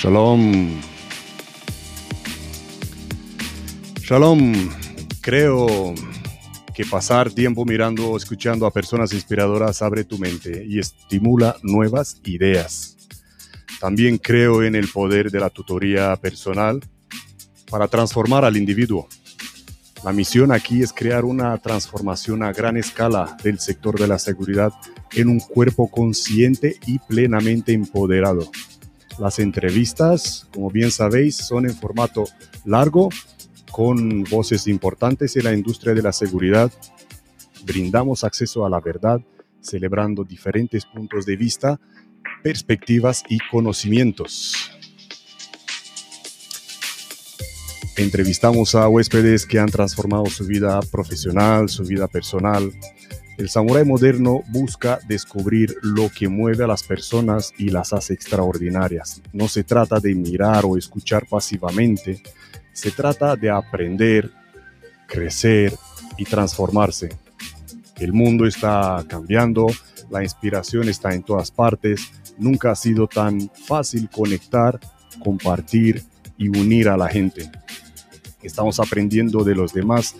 Shalom. Shalom. Creo que pasar tiempo mirando o escuchando a personas inspiradoras abre tu mente y estimula nuevas ideas. También creo en el poder de la tutoría personal para transformar al individuo. La misión aquí es crear una transformación a gran escala del sector de la seguridad en un cuerpo consciente y plenamente empoderado. Las entrevistas, como bien sabéis, son en formato largo, con voces importantes en la industria de la seguridad. Brindamos acceso a la verdad, celebrando diferentes puntos de vista perspectivas y conocimientos. Entrevistamos a huéspedes que han transformado su vida profesional, su vida personal. El samurái moderno busca descubrir lo que mueve a las personas y las hace extraordinarias. No se trata de mirar o escuchar pasivamente, se trata de aprender, crecer y transformarse. El mundo está cambiando, la inspiración está en todas partes, nunca ha sido tan fácil conectar, compartir y unir a la gente. Estamos aprendiendo de los demás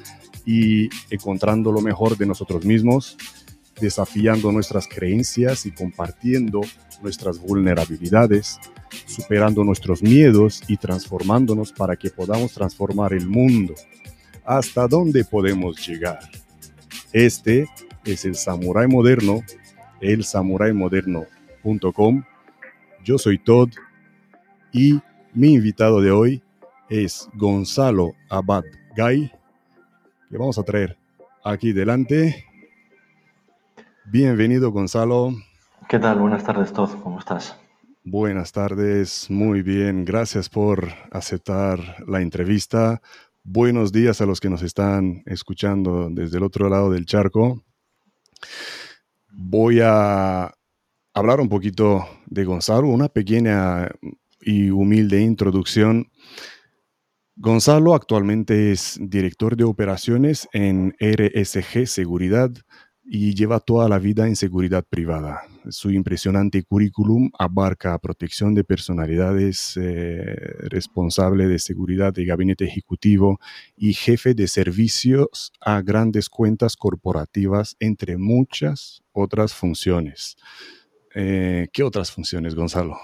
y encontrando lo mejor de nosotros mismos, desafiando nuestras creencias y compartiendo nuestras vulnerabilidades, superando nuestros miedos y transformándonos para que podamos transformar el mundo. ¿Hasta dónde podemos llegar? Este es el Samurai Moderno, el Samurai Moderno yo soy Todd y mi invitado de hoy es Gonzalo Abad Gay, que vamos a traer aquí delante. Bienvenido, Gonzalo. ¿Qué tal? Buenas tardes, Todd. ¿Cómo estás? Buenas tardes, muy bien. Gracias por aceptar la entrevista. Buenos días a los que nos están escuchando desde el otro lado del charco. Voy a hablar un poquito de Gonzalo, una pequeña y humilde introducción. Gonzalo actualmente es director de operaciones en RSG Seguridad y lleva toda la vida en seguridad privada. Su impresionante currículum abarca protección de personalidades, eh, responsable de seguridad de gabinete ejecutivo y jefe de servicios a grandes cuentas corporativas, entre muchas otras funciones. Eh, ¿Qué otras funciones, Gonzalo?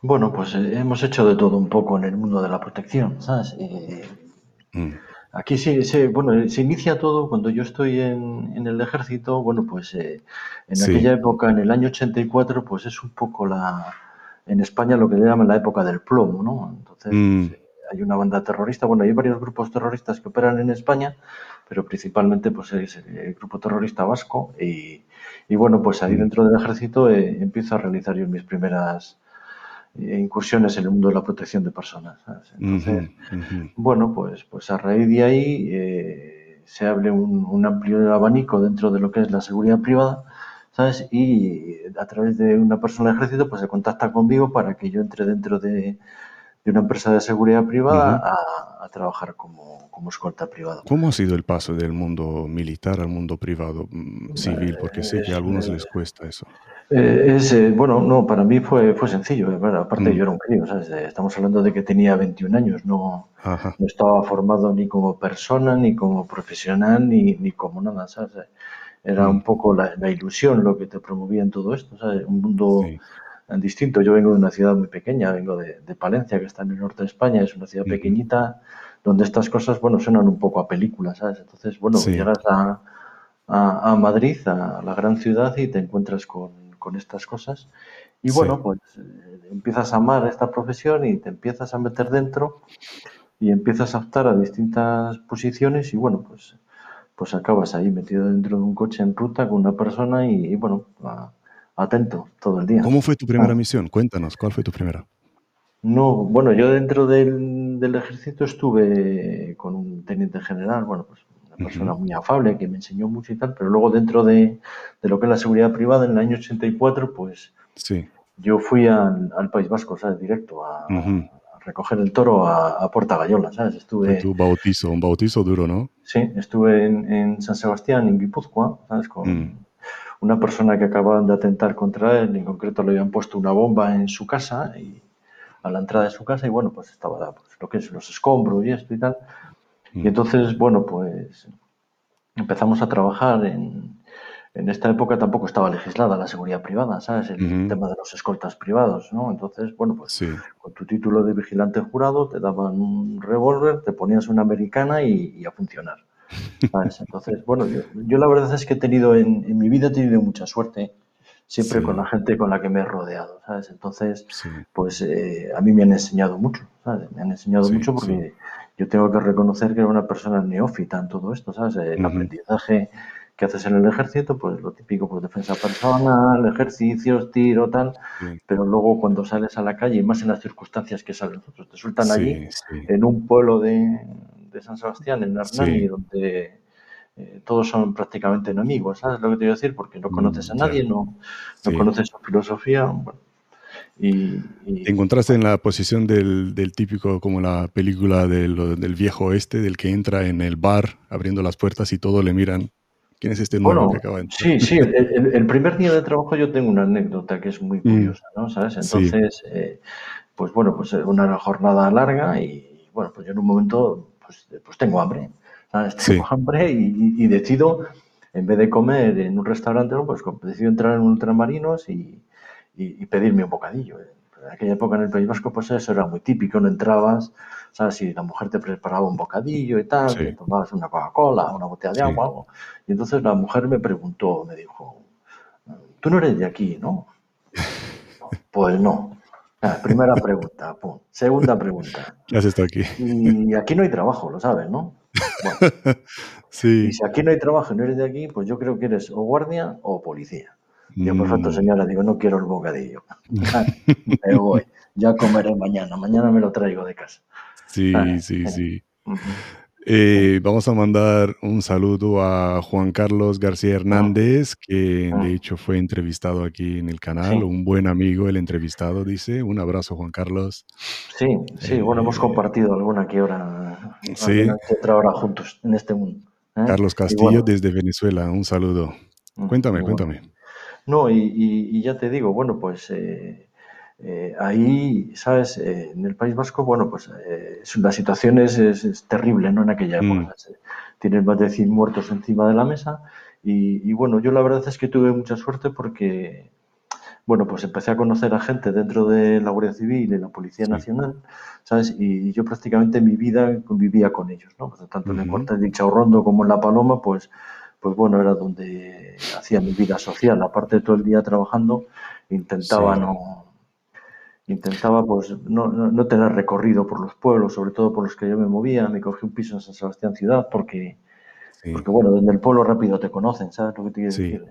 Bueno, pues eh, hemos hecho de todo un poco en el mundo de la protección, ¿sabes? Eh, mm. Aquí sí, se, bueno, se inicia todo cuando yo estoy en, el ejército, bueno, pues en aquella época, en el año 84, pues es un poco la, en España lo que le llaman la época del plomo, ¿no? Entonces, mm. pues, hay una banda terrorista, bueno, hay varios grupos terroristas que operan en España, pero principalmente pues es el grupo terrorista vasco y, y bueno, pues ahí dentro del ejército eh, empiezo a realizar yo mis primeras eh, incursiones en el mundo de la protección de personas. Entonces, bueno, pues, pues a raíz de ahí eh, se abre un, amplio abanico dentro de lo que es la seguridad privada, ¿sabes? Y a través de una persona del ejército, pues se contacta conmigo para que yo entre dentro de, una empresa de seguridad privada a trabajar como como escolta privado. ¿Cómo ha sido el paso del mundo militar al mundo privado mm, civil? Porque sé que a algunos les cuesta eso. Eh, es, eh, bueno, no, para mí fue, fue sencillo. Eh, aparte, mm. yo era un crío, estamos hablando de que tenía 21 años, no, no estaba formado ni como persona, ni como profesional, ni, ni como nada. ¿sabes? Era mm. un poco la, ilusión lo que te promovía en todo esto, ¿sabes? un mundo distinto. Yo vengo de una ciudad muy pequeña, vengo de, de, Palencia, que está en el norte de España, es una ciudad pequeñita donde estas cosas, bueno, suenan un poco a películas, ¿sabes? Entonces, bueno, llegas a, a, Madrid, a la gran ciudad, y te encuentras con, con estas cosas. Y bueno, pues eh, empiezas a amar esta profesión y te empiezas a meter dentro y empiezas a optar a distintas posiciones y bueno, pues, pues acabas ahí metido dentro de un coche en ruta con una persona y, bueno, atento todo el día. ¿Cómo fue tu primera ah. misión? Cuéntanos, ¿cuál fue tu primera? No, bueno, yo dentro del, del ejército estuve con un teniente general, bueno, pues una persona muy afable que me enseñó mucho y tal, pero luego dentro de, lo que es la seguridad privada en el año 84, pues sí. yo fui al, País Vasco, ¿sabes? Directo a, recoger el toro a, Puerta Gallola, ¿sabes? Estuve... tu bautizo, un bautizo duro, ¿no? Sí, estuve en, San Sebastián, en Guipúzcoa, ¿sabes? Con mm. Una persona que acababan de atentar contra él, en concreto le habían puesto una bomba en su casa y a la entrada de su casa y bueno, pues estaba pues, lo que es los escombros y esto y tal. Y entonces, bueno, pues empezamos a trabajar en, en esta época tampoco estaba legislada la seguridad privada, ¿sabes? El tema de los escoltas privados, ¿no? Entonces, bueno, pues con tu título de vigilante jurado te daban un revólver, te ponías una americana y, a funcionar. ¿Sabes? Entonces, bueno, yo, la verdad es que he tenido en, mi vida he tenido mucha suerte, siempre con la gente con la que me he rodeado, ¿sabes? Entonces, pues eh, a mí me han enseñado mucho, ¿sabes? Me han enseñado mucho porque yo tengo que reconocer que era una persona neófita en todo esto, ¿sabes? El aprendizaje que haces en el ejército, pues lo típico, pues defensa personal, ejercicios, tiro, tal, pero luego cuando sales a la calle, y más en las circunstancias que salen nosotros, te sueltan allí, en un pueblo de, San Sebastián, en Hernani, donde eh, todos son prácticamente enemigos, ¿sabes lo que te voy a decir? Porque no conoces a mm, nadie, no, no conoces su filosofía, bueno, y, ¿Te encontraste en la posición del, del típico, como la película del, del, viejo oeste, del que entra en el bar abriendo las puertas y todos le miran ¿Quién es este nuevo que acaba de entrar? Sí, sí, el, primer día de trabajo yo tengo una anécdota que es muy mm. curiosa, ¿no? ¿Sabes? Entonces, eh, pues bueno, pues eh, una jornada larga y bueno, pues yo en un momento pues, pues tengo hambre, ¿sabes? Tengo hambre y, decido, en vez de comer en un restaurante, pues decido entrar en un ultramarinos y, y pedirme un bocadillo. En aquella época en el País Vasco, pues eso era muy típico, no entrabas, ¿sabes? Si la mujer te preparaba un bocadillo y tal, te tomabas una Coca-Cola, una botella de agua, algo. Y entonces la mujer me preguntó, me dijo, tú no eres de aquí, ¿no? Pues no. Ah, primera pregunta. Segunda pregunta. ¿Qué haces tú aquí? Y aquí no hay trabajo, lo sabes, ¿no? sí. Y si aquí no hay trabajo y no eres de aquí, pues yo creo que eres o guardia o policía. Digo, perfecto, mm. señora, digo, no quiero el bocadillo. Me voy, ya comeré mañana, mañana me lo traigo de casa. Sí, sí, sí. Eh, vamos a mandar un saludo a Juan Carlos García Hernández, que de hecho fue entrevistado aquí en el canal, un buen amigo, el entrevistado, dice. Un abrazo, Juan Carlos. Sí, sí, bueno, hemos eh, compartido alguna que hora, sí. otra hora juntos en este mundo. ¿eh? Carlos Castillo desde Venezuela, un saludo. Cuéntame, cuéntame. No, y, ya te digo, bueno, pues eh, ahí, ¿sabes? Eh, en el País Vasco, bueno, pues eh, la situación es, terrible, ¿no? En aquella mm. época. Tienen más de 100 muertos encima de la mesa. Y, bueno, yo la verdad es que tuve mucha suerte porque, bueno, pues empecé a conocer a gente dentro de la Guardia Civil y la Policía Nacional, ¿sabes? Y, yo prácticamente mi vida convivía con ellos, ¿no? Pues tanto en el cuartel de Chaurrondo como en La Paloma, pues, pues bueno, era donde hacía mi vida social. Aparte de todo el día trabajando, intentaba no intentaba pues no, no, tener recorrido por los pueblos, sobre todo por los que yo me movía. Me cogí un piso en San Sebastián Ciudad porque, porque bueno, desde el pueblo rápido te conocen, ¿sabes lo que te quiero decir?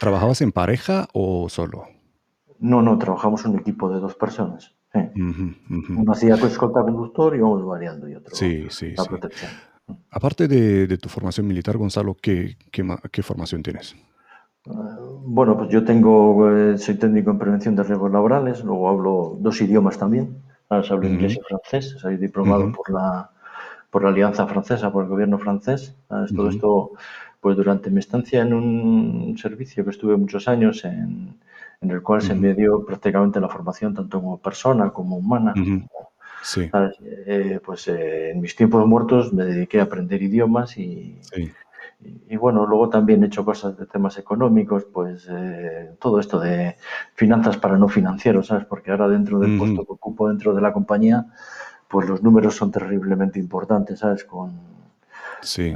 ¿Trabajabas en pareja o solo? No, no, trabajamos un equipo de dos personas. Uno hacía escolta conductor y vamos variando y otro sí, sí, la protección. Aparte de, de, tu formación militar, Gonzalo, ¿qué, qué, qué formación tienes? Bueno, pues yo tengo, eh, soy técnico en prevención de riesgos laborales, luego hablo dos idiomas también, hablo inglés y francés, soy diplomado por la por la Alianza Francesa, por el gobierno francés. Todo esto, pues durante mi estancia en un servicio que estuve muchos años, en, el cual se me dio prácticamente la formación tanto como persona como humana. Sí. Eh, pues eh, en mis tiempos muertos me dediqué a aprender idiomas y, y, bueno, luego también he hecho cosas de temas económicos, pues eh, todo esto de finanzas para no financieros, ¿sabes? Porque ahora dentro del puesto que ocupo dentro de la compañía, pues los números son terriblemente importantes, ¿sabes? Con, sí.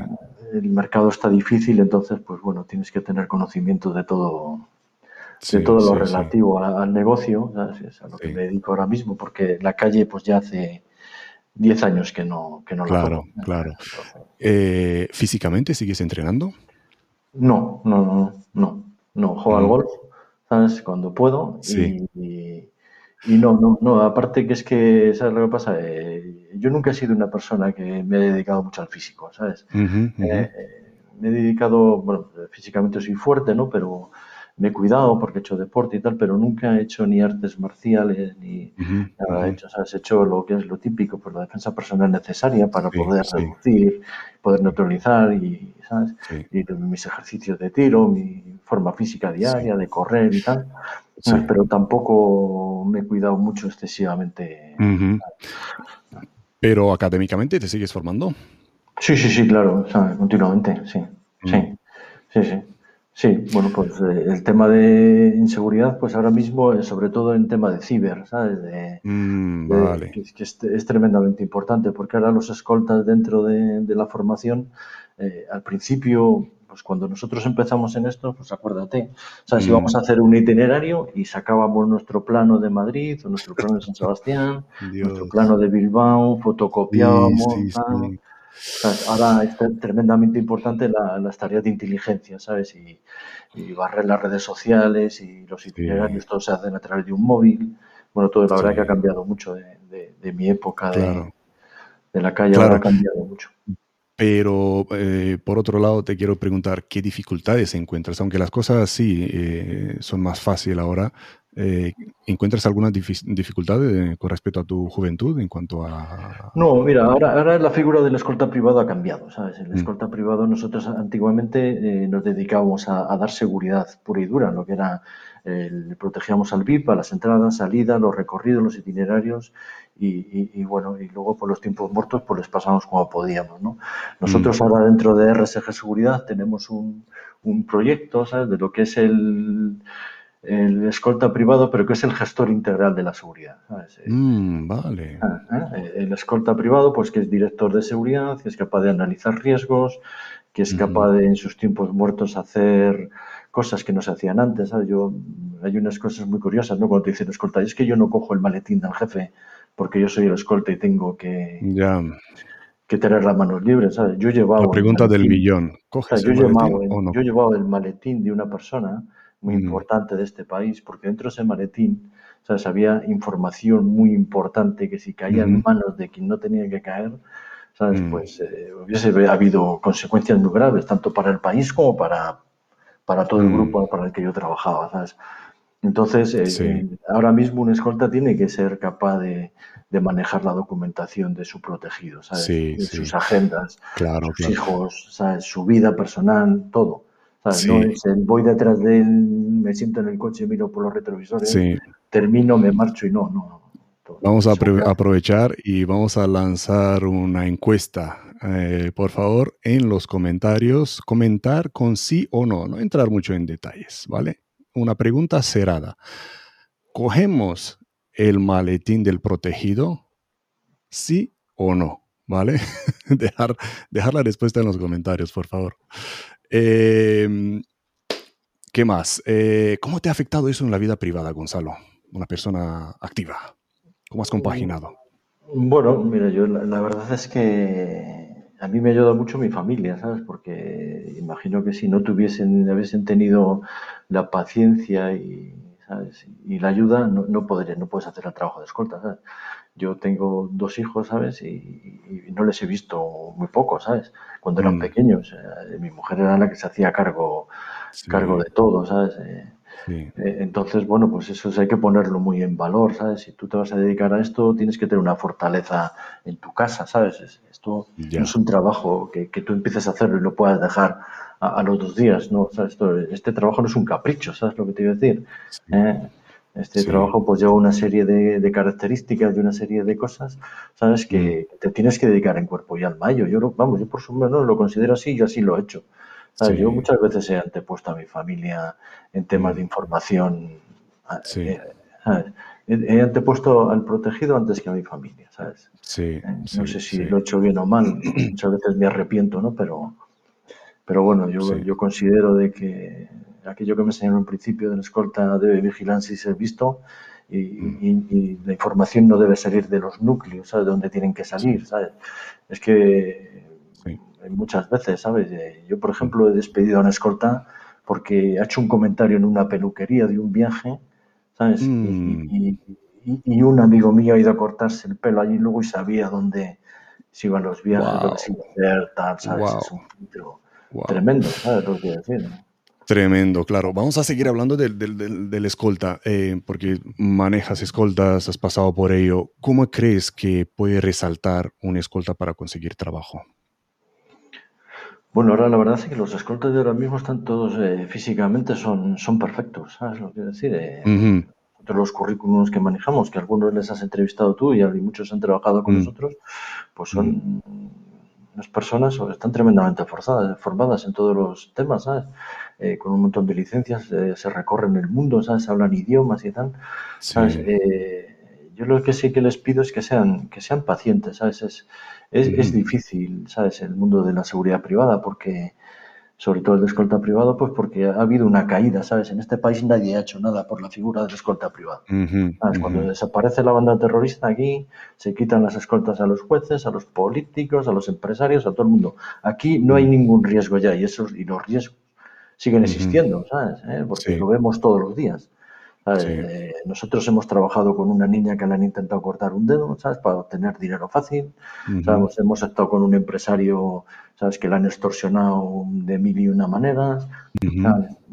el mercado está difícil, entonces, pues bueno, tienes que tener conocimiento de todo, de todo lo relativo al, negocio, ¿sabes? Es a lo que me dedico ahora mismo, porque la calle, pues ya hace 10 años que no, que no claro, Claro, eh, ¿Físicamente sigues entrenando? No, no, no, no. No, juego al golf, ¿sabes? Cuando puedo. Sí. Y, no, no, no. Aparte que es que, ¿sabes lo que pasa? Eh, yo nunca he sido una persona que me he dedicado mucho al físico, ¿sabes? Eh, me he dedicado, bueno, físicamente soy fuerte, ¿no? Pero me he cuidado porque he hecho deporte y tal, pero nunca he hecho ni artes marciales ni nada hecho. O Has hecho lo que es lo típico, pues la defensa personal necesaria para poder reducir, poder neutralizar y, ¿sabes? Y mis ejercicios de tiro, mi forma física diaria de correr y tal. Pero tampoco me he cuidado mucho excesivamente. Pero académicamente te sigues formando. Sí, sí, sí, claro, continuamente, sí, sí, sí, sí. Sí, bueno, pues eh, el tema de inseguridad, pues ahora mismo, es sobre todo en tema de ciber, ¿sabes? De, mm, vale. que, es, tremendamente importante, porque ahora los escoltas dentro de, la formación, eh, al principio, pues cuando nosotros empezamos en esto, pues acuérdate, ¿sabes? Mm. Íbamos a hacer un itinerario y sacábamos nuestro plano de Madrid o nuestro plano de San Sebastián, nuestro plano de Bilbao, fotocopiábamos, Ahora es tremendamente importante las tareas de inteligencia, ¿sabes? Y, barrer las redes sociales y los itinerarios, todo se hacen a través de un móvil. Bueno, todo la verdad que ha cambiado mucho de, mi época de, la calle, ahora ha cambiado mucho. Pero eh, por otro lado, te quiero preguntar qué dificultades encuentras, aunque las cosas sí eh, son más fáciles ahora. Eh, ¿Encuentras alguna dificultad con respecto a tu juventud en cuanto a...? No, mira, ahora, ahora la figura del escolta privado ha cambiado, ¿sabes? El mm. escolta privado nosotros antiguamente nos dedicábamos a, dar seguridad pura y dura, lo que era, protegíamos al VIP, a las entradas, salidas, los recorridos, los itinerarios y, bueno, y luego por los tiempos muertos pues les pasamos como podíamos, ¿no? Nosotros mm. ahora dentro de RSG Seguridad tenemos un, un proyecto, ¿sabes? De lo que es el, el escolta privado, pero que es el gestor integral de la seguridad. Mm, vale. Ah, ¿eh? El escolta privado, pues que es director de seguridad, que es capaz de analizar riesgos, que es capaz de en sus tiempos muertos hacer cosas que no se hacían antes. Yo, hay unas cosas muy curiosas, ¿no? Cuando te dicen escolta, es que yo no cojo el maletín del jefe porque yo soy el escolta y tengo que, que tener las manos libres. ¿sabes? Yo llevaba La pregunta del millón. ¿Coges yo, llevaba, o no? yo llevaba el maletín de una persona muy importante de este país, porque dentro de ese maletín ¿sabes? había información muy importante que si caía en manos de quien no tenía que caer, ¿sabes? Mm. pues eh, hubiese habido consecuencias muy graves, tanto para el país como para, para todo el mm. grupo para el que yo trabajaba. ¿sabes? Entonces, eh, eh, ahora mismo un escolta tiene que ser capaz de, manejar la documentación de su protegido, ¿sabes? de sus agendas, sus hijos, ¿sabes? su vida personal, todo. No es el voy detrás de él, me siento en el coche, miro por los retrovisores, termino, me marcho y no, no. Vamos a aprovechar y vamos a lanzar una encuesta. Eh, por favor, en los comentarios, comentar con sí o no, no entrar mucho en detalles, ¿vale? una pregunta cerrada. ¿Cogemos el maletín del protegido? ¿Sí o no? ¿Vale? dejar, dejar la respuesta en los comentarios, por favor. Em, ¿Qué más? Eh, ¿Cómo te ha afectado eso en la vida privada, Gonzalo? Una persona activa. ¿Cómo has compaginado? Bueno, mira, yo la verdad es que a mí me ha ayudado mucho mi familia, ¿sabes? Porque imagino que si no tuviesen, hubiesen tenido la paciencia y, ¿sabes? y la ayuda, no, no, podría, no puedes hacer el trabajo de escolta, ¿sabes? Yo tengo dos hijos, ¿sabes? Y, no les he visto muy poco, ¿sabes? Cuando eran mm. pequeños. Eh, mi mujer era la que se hacía cargo, cargo de todo, ¿sabes? Eh, eh, entonces, bueno, pues eso hay que ponerlo muy en valor, ¿sabes? Si tú te vas a dedicar a esto, tienes que tener una fortaleza en tu casa, ¿sabes? Esto no es un trabajo que, tú empieces a hacerlo y lo puedas dejar a, los dos días, ¿no? este trabajo no es un capricho, ¿sabes lo que te iba a decir? ¿Eh? Este trabajo pues lleva una serie de, características y una serie de cosas, ¿sabes? Que mm. te tienes que dedicar en cuerpo y alma. Yo, yo vamos, yo por su menos lo considero así y yo así lo he hecho. Yo muchas veces he antepuesto a mi familia en temas de información. Eh, he, antepuesto al protegido antes que a mi familia, ¿sabes? Eh, no sé si lo he hecho bien o mal. muchas veces me arrepiento, ¿no? Pero, pero bueno, yo, yo considero de que aquello que me enseñaron en principio de la escolta debe vigilancia y ser visto. Y, y, la información no debe salir de los núcleos, ¿sabes? De donde tienen que salir, ¿sabes? Es que muchas veces, ¿sabes? Eh, yo, por ejemplo, he despedido a una escolta porque ha hecho un comentario en una peluquería de un viaje, ¿sabes? Y, mm. un amigo mío ha ido a cortarse el pelo allí luego y sabía dónde se iban los viajes, lo que se iba a hacer, tal, ¿sabes? Es un filtro tremendo, ¿sabes? Lo que decir, Tremendo, claro. Vamos a seguir hablando del, del, del, escolta, eh, porque manejas escoltas, has pasado por ello. ¿Cómo crees que puede resaltar un escolta para conseguir trabajo? Bueno, ahora la verdad es que los escoltas de ahora mismo están todos eh, físicamente son, son perfectos, ¿sabes lo que quiero decir? Eh, de los currículums que manejamos, que algunos les has entrevistado tú y muchos han trabajado con mm. nosotros, pues son unas personas están tremendamente forzadas, formadas en todos los temas, ¿sabes? Eh, con un montón de licencias, eh, se recorren el mundo, ¿sabes? Hablan idiomas y tal, ¿sabes? Eh, yo lo que sí que les pido es que sean, que sean pacientes, ¿sabes? Es, es, es difícil, ¿sabes? El mundo de la seguridad privada porque sobre todo el de escolta privado, pues porque ha habido una caída, ¿sabes? En este país nadie ha hecho nada por la figura del escolta privado. Cuando desaparece la banda terrorista aquí, se quitan las escoltas a los jueces, a los políticos, a los empresarios, a todo el mundo. Aquí no hay ningún riesgo ya y, esos, y los riesgos siguen existiendo, ¿sabes? ¿Eh? Porque lo vemos todos los días. Eh, nosotros hemos trabajado con una niña que le han intentado cortar un dedo, ¿sabes? Para obtener dinero fácil. Hemos estado con un empresario, ¿sabes? Que le han extorsionado de mil y una maneras,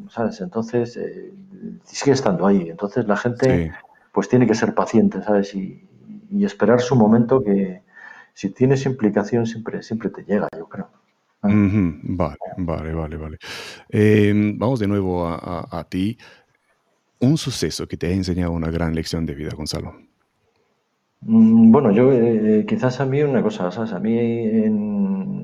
¿sabes? Entonces, eh, sigue estando ahí. Entonces, la gente, pues tiene que ser paciente, ¿sabes? Y, esperar su momento que si tienes implicación siempre, siempre te llega, yo creo. Vale, vale, vale, vale. Em, vamos de nuevo a ti un suceso que te ha enseñado una gran lección de vida, Gonzalo. Mm, bueno, yo eh, quizás a mí una cosa, ¿sabes? A mí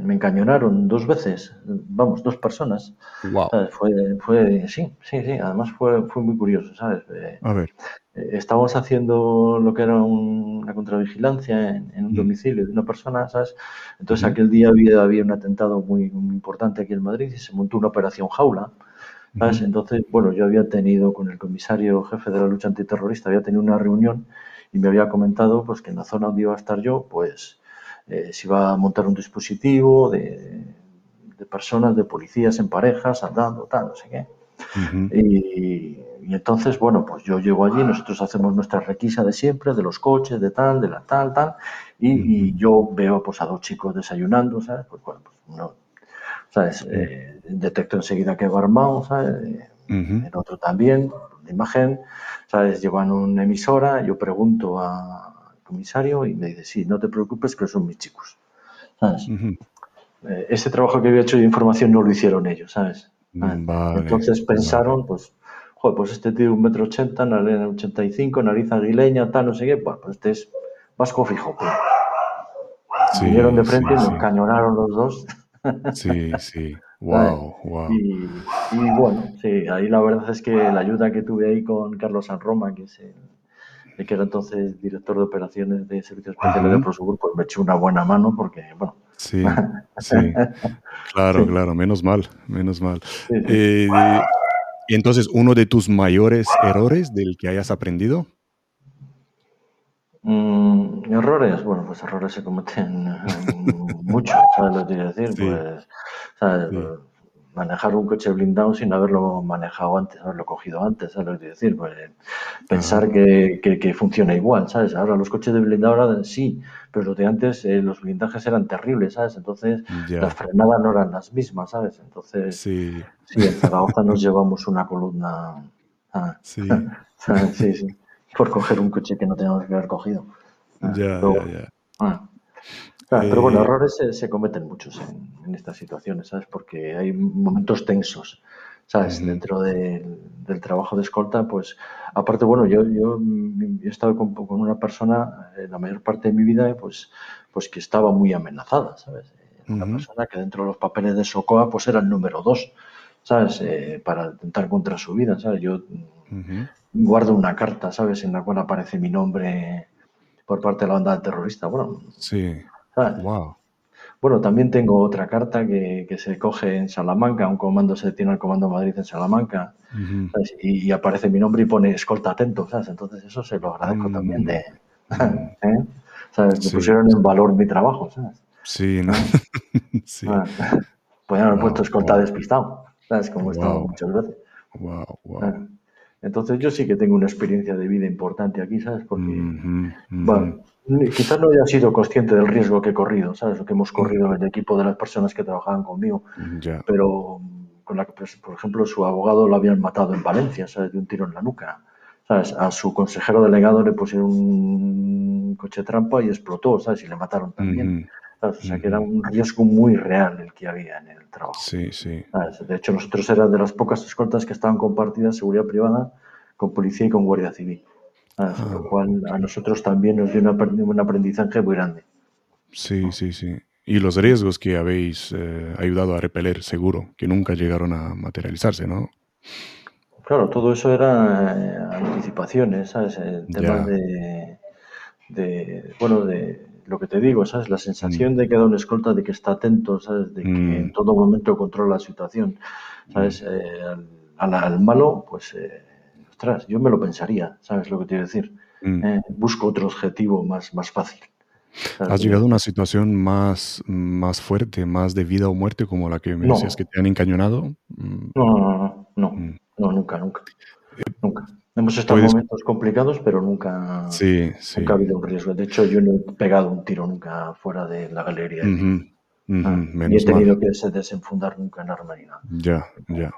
me encañonaron dos veces, vamos, dos personas. Wow. Fue, fue, sí, sí, sí, además fue, fue muy curioso, ¿sabes? Eh, a ver. Eh, estábamos haciendo lo que era una contravigilancia en, un mm. domicilio de una persona, ¿sabes? Entonces aquel día había, había un atentado muy, muy, importante aquí en Madrid y se montó una operación jaula. Entonces, bueno, yo había tenido con el comisario jefe de la lucha antiterrorista, había tenido una reunión y me había comentado pues que en la zona donde iba a estar yo, pues eh, se iba a montar un dispositivo de, personas, de policías en parejas, andando, tal, no sé qué. y, entonces, bueno, pues yo llego allí, nosotros hacemos nuestra requisa de siempre, de los coches, de tal, de la tal, tal, y, yo veo pues a dos chicos desayunando, ¿sabes? Pues bueno, pues no, ¿sabes? Eh, detecto enseguida que va armado, ¿sabes? El otro también, la imagen, ¿sabes? Llevan una emisora, yo pregunto al comisario y me dice, sí, no te preocupes que son mis chicos, ¿sabes? Eh, ese trabajo que había hecho de información no lo hicieron ellos, ¿sabes? Mm, Entonces pensaron, pues, joder, pues este tío un metro ochenta, nariz ochenta y cinco, nariz aguileña, tal, no sé qué, pues, pues este es vasco fijo. Pues. Vinieron de frente y nos cañonaron los dos. Sí, sí. Wow, wow. Y, bueno, sí, ahí la verdad es que la ayuda que tuve ahí con Carlos San Roma, que es el, que era entonces director de operaciones de Servicios Especiales de Prosegur, pues me echó una buena mano porque, bueno. Sí, sí. Claro, claro, menos mal, menos mal. Eh, y entonces, uno de tus mayores errores del que hayas aprendido. Mm, errores, bueno, pues errores se cometen mucho, ¿sabes lo que quiero decir? Pues, ¿sabes? Manejar un coche blindado sin haberlo manejado antes, haberlo cogido antes, ¿sabes lo que quiero decir? Pues pensar que, que, funciona igual, ¿sabes? Ahora los coches de blindado ahora sí, pero los de antes eh, los blindajes eran terribles, ¿sabes? Entonces las frenadas no eran las mismas, ¿sabes? Entonces, sí, en Zaragoza nos llevamos una columna. Sí. sí, sí por coger un coche que no teníamos que haber cogido. Ah, ya, ya, ya. Ah. pero bueno, eh, errores se, cometen muchos en, estas situaciones, ¿sabes? Porque hay momentos tensos, ¿sabes? Dentro del trabajo de escolta, pues, aparte, bueno, yo, yo he estado con, una persona eh, la mayor parte de mi vida, pues, pues que estaba muy amenazada, ¿sabes? Una persona que dentro de los papeles de SOCOA, pues era el número dos, ¿sabes? Eh, para intentar contra su vida, ¿sabes? Yo guardo una carta, ¿sabes? En la cual aparece mi nombre por parte de la banda terrorista. Bueno, sí. Wow. Bueno, también tengo otra carta que, se coge en Salamanca, un comando se detiene al Comando Madrid en Salamanca, y, aparece mi nombre y pone escolta atento, ¿sabes? Entonces eso se lo agradezco también mm. de... ¿eh? ¿Sabes? Me pusieron en valor mi trabajo, ¿sabes? Sí, ¿no? sí. Ah, podrían haber puesto escolta despistado, ¿sabes? Como he estado muchas veces. Wow, wow. Entonces yo sí que tengo una experiencia de vida importante aquí, ¿sabes? Porque, bueno, quizás no haya sido consciente del riesgo que he corrido, ¿sabes? Lo que hemos corrido en el equipo de las personas que trabajaban conmigo. Pero, con la, pues, por ejemplo, su abogado lo habían matado en Valencia, ¿sabes? De un tiro en la nuca. ¿Sabes? A su consejero delegado le pusieron un coche trampa y explotó, ¿sabes? Y le mataron también. O sea, que era un riesgo muy real el que había en el trabajo. Sí, sí. De hecho, nosotros éramos de las pocas escoltas que estaban compartidas seguridad privada con policía y con guardia civil. Lo ah. cual a nosotros también nos dio un aprendizaje muy grande. Sí, sí, sí. Y los riesgos que habéis eh, ayudado a repeler, seguro, que nunca llegaron a materializarse, ¿no? Claro, todo eso era eh, anticipaciones, ¿sabes? El tema de, bueno, de lo que te digo, ¿sabes? La sensación mm. de que da un escolta, de que está atento, ¿sabes? De que en mm. todo momento controla la situación, ¿sabes? Mm. Eh, al, malo, pues, eh, ostras, yo me lo pensaría, ¿sabes lo que te quiero decir? busco otro objetivo más, más fácil. ¿Has llegado a una situación más, más fuerte, más de vida o muerte como la que me decías que te han encañonado? No, no, no, no. No, nunca, nunca. Nunca. Hemos estado en momentos complicados, pero nunca, nunca ha habido un riesgo. De hecho, yo no he pegado un tiro nunca fuera de la galería. Ah, y he tenido que desenfundar nunca en arma ni nada. Ya, ya.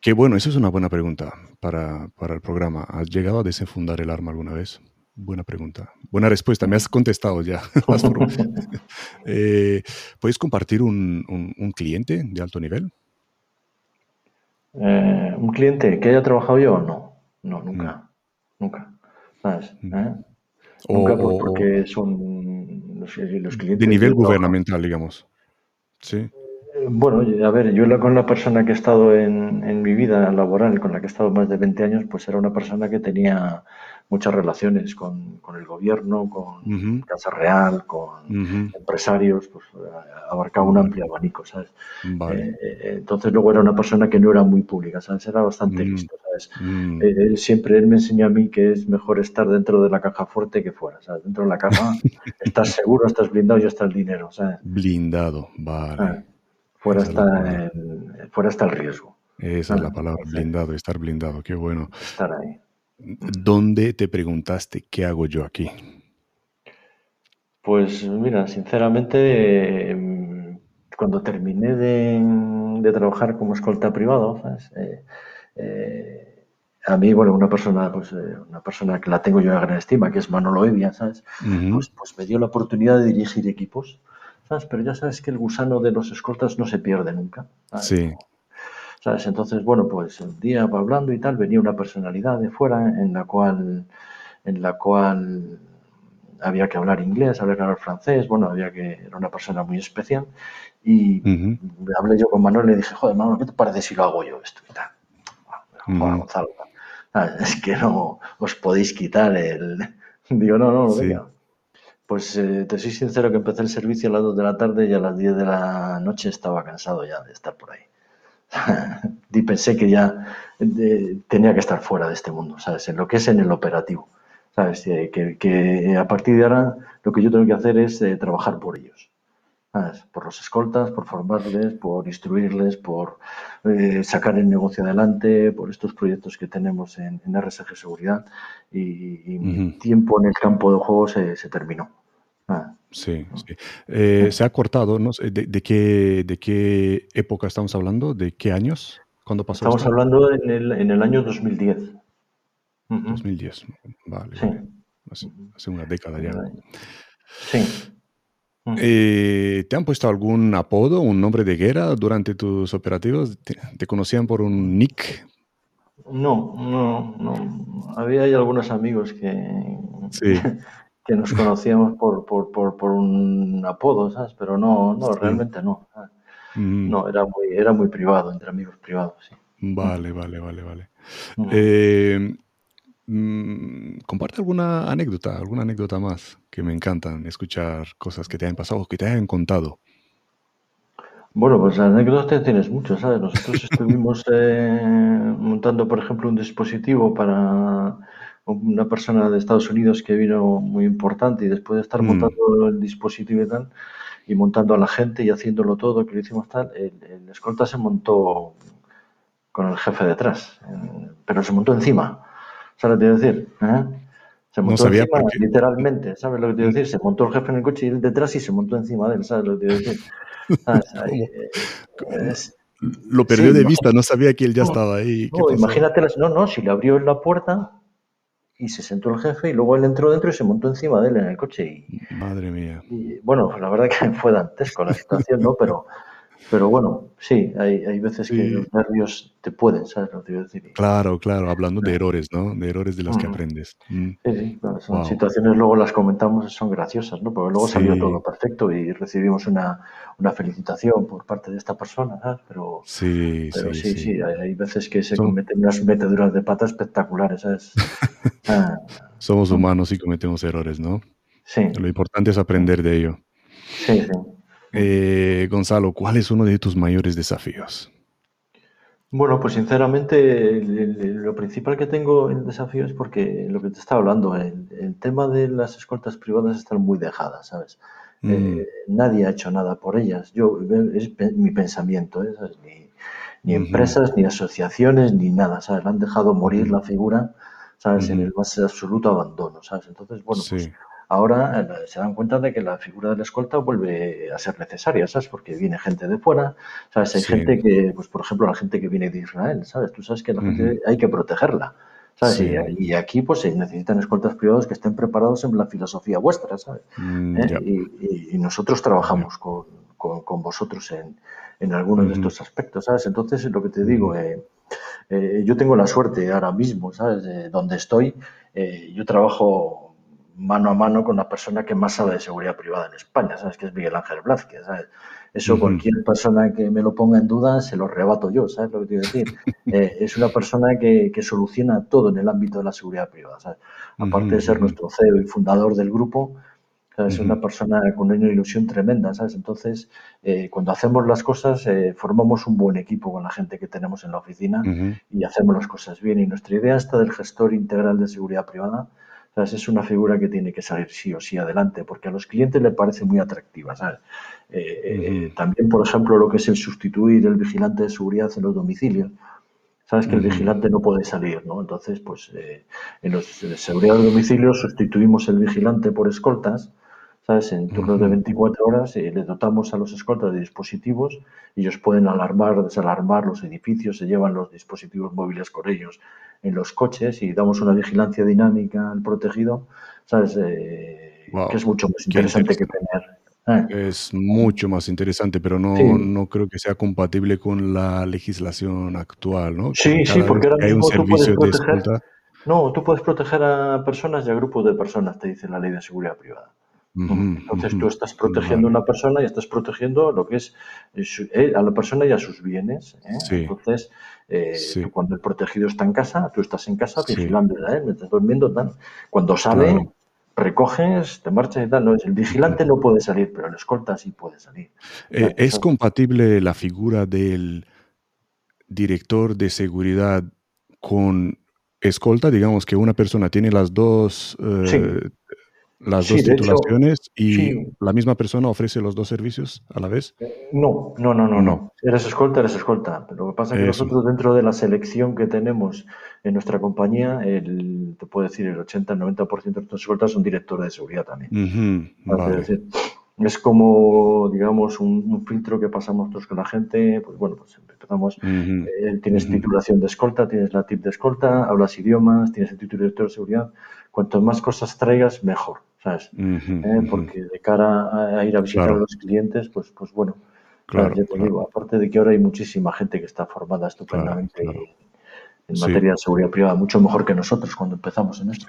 Qué bueno, eso es una buena pregunta para, para, el programa. ¿Has llegado a desenfundar el arma alguna vez? Buena pregunta. Buena respuesta. Me has contestado ya. Eh, ¿Puedes compartir un, un cliente de alto nivel? Eh, ¿Un cliente que haya trabajado yo? No, no, nunca, mm. nunca. ¿Sabes? Mm. ¿Eh? nunca porque son los, clientes. De nivel gubernamental, digamos. Sí. Eh, bueno, a ver, yo con la persona que he estado en, en mi vida laboral, con la que he estado más de 20 años, pues era una persona que tenía muchas relaciones con, el gobierno, con Casa Real, con empresarios, pues abarcaba un amplio abanico, ¿sabes? Eh, eh, entonces luego era una persona que no era muy pública, ¿sabes? Era bastante mm. listo, ¿sabes? Mm. Eh, él siempre, él me enseñó a mí que es mejor estar dentro de la caja fuerte que fuera, ¿sabes? Dentro de la caja estás seguro, estás blindado y está el dinero, ¿sabes? Blindado, vale. Ah, fuera, está el, fuera está el riesgo. Esa es la palabra, blindado, estar blindado, qué bueno. Estar ahí. ¿Dónde te preguntaste qué hago yo aquí? Pues mira, sinceramente, em, cuando terminé de, trabajar como escolta privado, eh, eh, a mí, bueno, una persona, pues, eh, una persona que la tengo yo en gran estima, que es Manolo Evia, ¿sabes? Pues, pues, me dio la oportunidad de dirigir equipos, ¿sabes? Pero ya sabes que el gusano de los escoltas no se pierde nunca. Sí. Entonces, bueno, pues un día hablando y tal, venía una personalidad de fuera en la cual, en la cual había que hablar inglés, había que hablar francés, bueno, había que, era una persona muy especial. Y hablé yo con Manuel y le dije, joder, Manuel, ¿qué te parece si lo hago yo esto y tal? Joder, Gonzalo, es que no os podéis quitar el... Digo, no, no, venga. Pues eh, te soy sincero que empecé el servicio a las 2 de la tarde y a las 10 de la noche estaba cansado ya de estar por ahí. y pensé que ya eh, tenía que estar fuera de este mundo, ¿sabes? En lo que es en el operativo, ¿sabes? Eh, que, a partir de ahora lo que yo tengo que hacer es eh, trabajar por ellos, ¿sabes? Por los escoltas, por formarles, por instruirles, por sacar el negocio adelante, por estos proyectos que tenemos en, RSG Seguridad y, mi tiempo en el campo de juego se, se terminó. Sí, sí. Eh, se ha cortado, ¿no? ¿De, qué, ¿De qué época estamos hablando? ¿De qué años? ¿Cuándo pasó Estamos hablando en el, en el año 2010. 2010, vale. Sí. Hace, una década ya. Sí. Eh, ¿Te han puesto algún apodo, un nombre de guerra durante tus operativos? ¿Te, conocían por un nick? No, no, no. Había hay algunos amigos que, sí. que nos conocíamos por, por, por, por, un apodo, ¿sabes? Pero no, no, realmente no. Mm. No, era muy, era muy privado, entre amigos privados, sí. Vale, vale, vale, vale. Eh, mm, comparte alguna anécdota, alguna anécdota más, que me encantan escuchar cosas que te hayan pasado, que te hayan contado. Bueno, pues anécdotas tienes muchas, ¿sabes? Nosotros estuvimos eh, montando, por ejemplo, un dispositivo para una persona de Estados Unidos que vino muy importante y después de estar mm. montando el dispositivo y tal, y montando a la gente y haciéndolo todo, que lo hicimos tal, el, escolta se montó con el jefe detrás, pero se montó encima. ¿Sabes lo que te decir? ¿Eh? Se montó encima, literalmente, ¿sabes lo que quiero decir? Se montó el jefe en el coche y él detrás y se montó encima de él, ¿sabes lo que quiero decir? lo perdió de vista, no sabía que él ya estaba ahí. No, imagínate, no, no, si le abrió la puerta, y se sentó el jefe y luego él entró dentro y se montó encima de él en el coche. Y, Madre mía. Y, bueno, la verdad que fue dantesco la situación, ¿no? Pero, Pero bueno, sí, hay, hay veces que los nervios te pueden, ¿sabes lo que quiero decir? Claro, claro, hablando de errores, ¿no? De errores de los que aprendes. Mm. Sí, sí, son situaciones, luego las comentamos, son graciosas, ¿no? Porque luego salió todo perfecto y recibimos una, una, felicitación por parte de esta persona, ¿sabes? Pero sí, sí, sí, sí, hay, veces que se cometen unas meteduras de pata espectaculares, ¿sabes? Ah. Somos humanos y cometemos errores, ¿no? Sí. Lo importante es aprender de ello. Sí, sí. Eh, Gonzalo, ¿cuál es uno de tus mayores desafíos? Bueno, pues sinceramente lo principal que tengo en desafío es porque lo que te estaba hablando, el, tema de las escoltas privadas están muy dejadas, ¿sabes? Mm. Eh, nadie ha hecho nada por ellas. Yo es mi pensamiento, ¿eh? Ni, empresas, ni asociaciones, ni nada, ¿sabes? Han dejado morir la figura, ¿sabes? En el más absoluto abandono, ¿sabes? Entonces, bueno, pues ahora eh, se dan cuenta de que la figura del escolta vuelve a ser necesaria, ¿sabes? Porque viene gente de fuera, ¿sabes? Hay gente que, pues por ejemplo, la gente que viene de Israel, ¿sabes? Tú sabes que la gente hay que protegerla. ¿sabes? Y, aquí pues se necesitan escoltas privados que estén preparados en la filosofía vuestra, ¿sabes? Mm, ¿Eh? y, nosotros trabajamos con, con, vosotros en, en algunos de estos aspectos, ¿sabes? Entonces, lo que te digo, eh, yo tengo la suerte ahora mismo, ¿sabes? donde estoy, yo trabajo mano a mano con la persona que más sabe de seguridad privada en España, ¿sabes? Que es Miguel Ángel Blázquez, ¿sabes? Eso cualquier persona que me lo ponga en duda se lo rebato yo, ¿sabes lo que quiero decir? Eh, es una persona que, que, soluciona todo en el ámbito de la seguridad privada, ¿sabes? Aparte de ser nuestro CEO y fundador del grupo. Es una persona con una ilusión tremenda, ¿sabes? Entonces, eh, cuando hacemos las cosas, eh, formamos un buen equipo con la gente que tenemos en la oficina y hacemos las cosas bien. Y nuestra idea está del gestor integral de seguridad privada, es una figura que tiene que salir sí o sí adelante, porque a los clientes le parece muy atractiva. Eh, eh, también, por ejemplo, lo que es el sustituir el vigilante de seguridad en los domicilios. Sabes que el vigilante no puede salir, ¿no? Entonces, pues eh, en los seguridad de domicilios sustituimos el vigilante por escoltas, ¿sabes? En turnos de 24 horas le dotamos a los escoltas de dispositivos, ellos pueden alarmar, desalarmar los edificios, se llevan los dispositivos móviles con ellos, en los coches y damos una vigilancia dinámica al protegido, ¿sabes? Eh, que es mucho más interesante que tener. ¿eh? Es mucho más interesante, pero no, no creo que sea compatible con la legislación actual, ¿no? Sí, sí, porque ahora mismo hay un servicio de escolta. No, tú puedes proteger a personas y a grupos de personas, te dice la ley de seguridad privada. Entonces tú estás protegiendo a una persona y estás protegiendo lo que es eh, a la persona y a sus bienes. Entonces, eh, cuando el protegido está en casa, tú estás en casa vigilando estás durmiendo, tal. Cuando sale, recoges, te marchas y tal. No, el vigilante no puede salir, pero el escolta sí puede salir. Eh, ¿Es compatible la figura del director de seguridad con escolta? Digamos que una persona tiene las dos eh, las dos titulaciones y la misma persona ofrece los dos servicios a la vez? No, no, no, no, no. Eres escolta, eres escolta. Lo que pasa es que nosotros dentro de la selección que tenemos en nuestra compañía, el, te puedo decir, el 80, 90% de nuestros escoltas son directores de seguridad también. Es, como, digamos, un, filtro que pasamos nosotros con la gente. Pues bueno, pues empezamos, eh, tienes titulación de escolta, tienes la tip de escolta, hablas idiomas, tienes el título de director de seguridad. Cuanto más cosas traigas, mejor. ¿sabes? Eh, porque de cara a, ir a visitar a los clientes, pues, pues bueno, claro, ya te digo, aparte de que ahora hay muchísima gente que está formada estupendamente en materia de seguridad privada, mucho mejor que nosotros cuando empezamos en esto.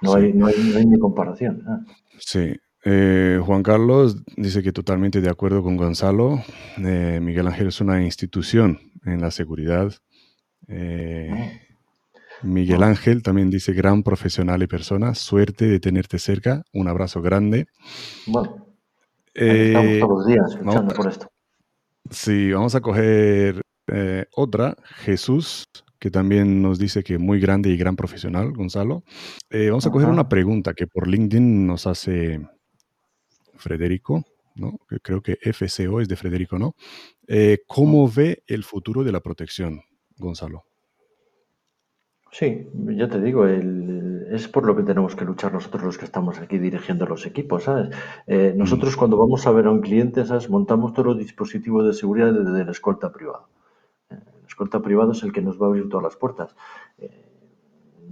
No, hay, no, hay, ni comparación. ¿eh? Sí. Eh, Juan Carlos dice que totalmente de acuerdo con Gonzalo. Miguel Ángel es una institución en la seguridad. Ah. Miguel Ángel también dice gran profesional y persona, suerte de tenerte cerca, un abrazo grande. Bueno, estamos eh, todos los días luchando por esto. Sí, vamos a coger eh, otra, Jesús, que también nos dice que muy grande y gran profesional, Gonzalo. Eh, vamos a coger una pregunta que por LinkedIn nos hace Federico, ¿no? Creo que FCO es de Federico, ¿no? ¿Cómo ve el futuro de la protección, Gonzalo? Sí, ya te digo, es por lo que tenemos que luchar nosotros los que estamos aquí dirigiendo los equipos, ¿sabes? Eh, mm. nosotros cuando vamos a ver a un cliente, ¿sabes? Montamos todos los dispositivos de seguridad desde la escolta privada. Eh, el escolta privado es el que nos va a abrir todas las puertas. Eh,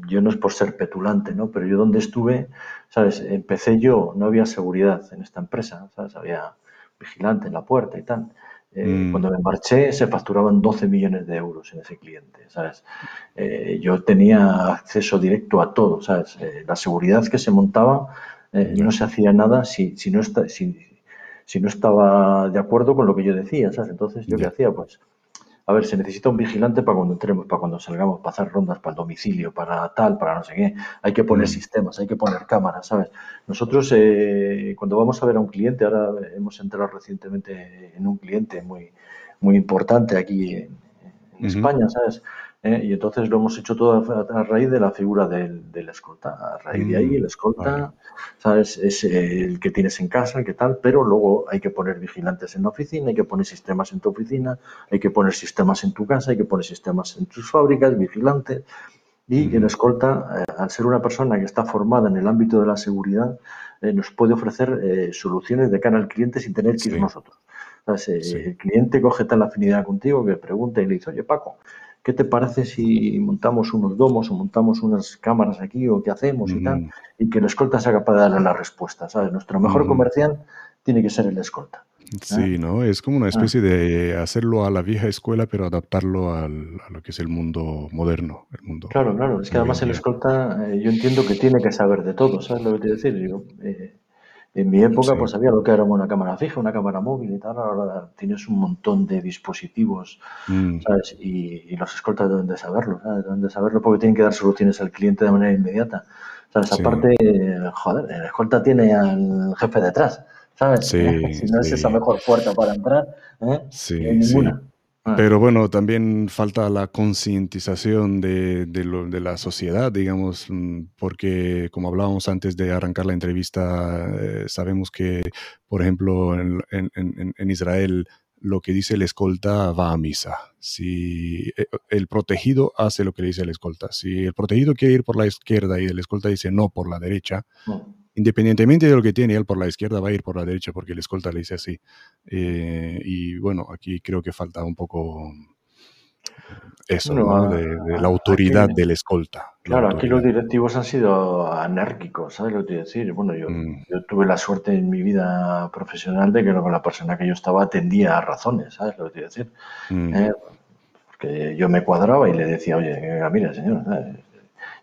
yo no es por ser petulante, ¿no? Pero yo donde estuve, ¿sabes? Empecé yo, no había seguridad en esta empresa, ¿sabes? Había vigilante en la puerta y tal. Eh, Mm. Cuando me marché se facturaban 12 millones de euros en ese cliente, ¿sabes? Eh, yo tenía acceso directo a todo, ¿sabes? Eh, la seguridad que se montaba no se hacía nada si, si no está, si, si no estaba de acuerdo con lo que yo decía, ¿sabes? Entonces, ¿yo qué Ya. hacía? Pues, a ver, se necesita un vigilante para cuando entremos, para cuando salgamos, para hacer rondas, para el domicilio, para tal, para no sé qué. Hay que poner Mm. sistemas, hay que poner cámaras, ¿sabes? Nosotros, eh, cuando vamos a ver a un cliente, ahora hemos entrado recientemente en un cliente muy, muy importante aquí en. España, ¿sabes? Eh, y entonces lo hemos hecho todo a, a raíz de la figura del, del escolta. A raíz de ahí, el Mm, escolta, vale. ¿sabes? Es el que tienes en casa, el que tal, pero luego hay que poner vigilantes en la oficina, hay que poner sistemas en tu oficina, hay que poner sistemas en tu casa, hay que poner sistemas en tus fábricas, vigilantes. Y el Ujú. escolta, eh, al ser una persona que está formada en el ámbito de la seguridad, eh, nos puede ofrecer eh, soluciones de cara al cliente sin tener que ir nosotros. El cliente coge tal afinidad contigo que pregunta y le dice, oye Paco, ¿qué te parece si montamos unos domos o montamos unas cámaras aquí o qué hacemos y tal? Y que el escolta sea capaz de darle la respuesta. ¿sabes? Nuestro mejor Ujú. comercial tiene que ser el escolta. ¿eh? Sí, ¿no? Es como una Ah. especie de hacerlo a la vieja escuela, pero adaptarlo al- a lo que es el mundo moderno, el mundo Claro, claro. Es que además el escolta, eh, yo entiendo que tiene que saber de todo, ¿sabes lo que te quiero decir? Yo, eh, en mi época, Sí. pues sabía lo que era una cámara fija, una cámara móvil y tal. Ahora tienes un montón de dispositivos, Mm, ¿sabes? Y, y los escoltas deben de saberlo, ¿sabes? Deben de saberlo porque tienen que dar soluciones al cliente de manera inmediata. ¿Sabes? Sí. Aparte, joder, el escolta tiene al jefe detrás, ¿sabes? Sí, si no es esa mejor puerta para entrar, ¿eh? Sí. ninguna. Ah. Pero bueno, también falta la concientización de, de, lo- de la sociedad, digamos, mm, porque como hablábamos antes de arrancar la entrevista, eh, sabemos que, por ejemplo, en, en- en- Israel lo que dice el escolta va a misa. Si eh, el protegido hace lo que le dice el escolta, si el protegido quiere ir por la izquierda y el escolta dice no por la derecha, Mm. Independientemente de lo que tiene él por la izquierda, va a ir por la derecha porque el escolta le dice así. Eh, y bueno, aquí creo que falta un poco eso, Bueno, ¿no? De, de la autoridad aquí- del escolta. la Claro, aquí los directivos han sido anárquicos, ¿sabes lo que quiero decir? Bueno, yo, Mm. yo tuve la suerte en mi vida profesional de que con la persona que yo estaba atendía a razones, ¿sabes lo que quiero decir? Mm, Eh, porque yo me cuadraba y le decía, oye, mira, señor, ¿sabes?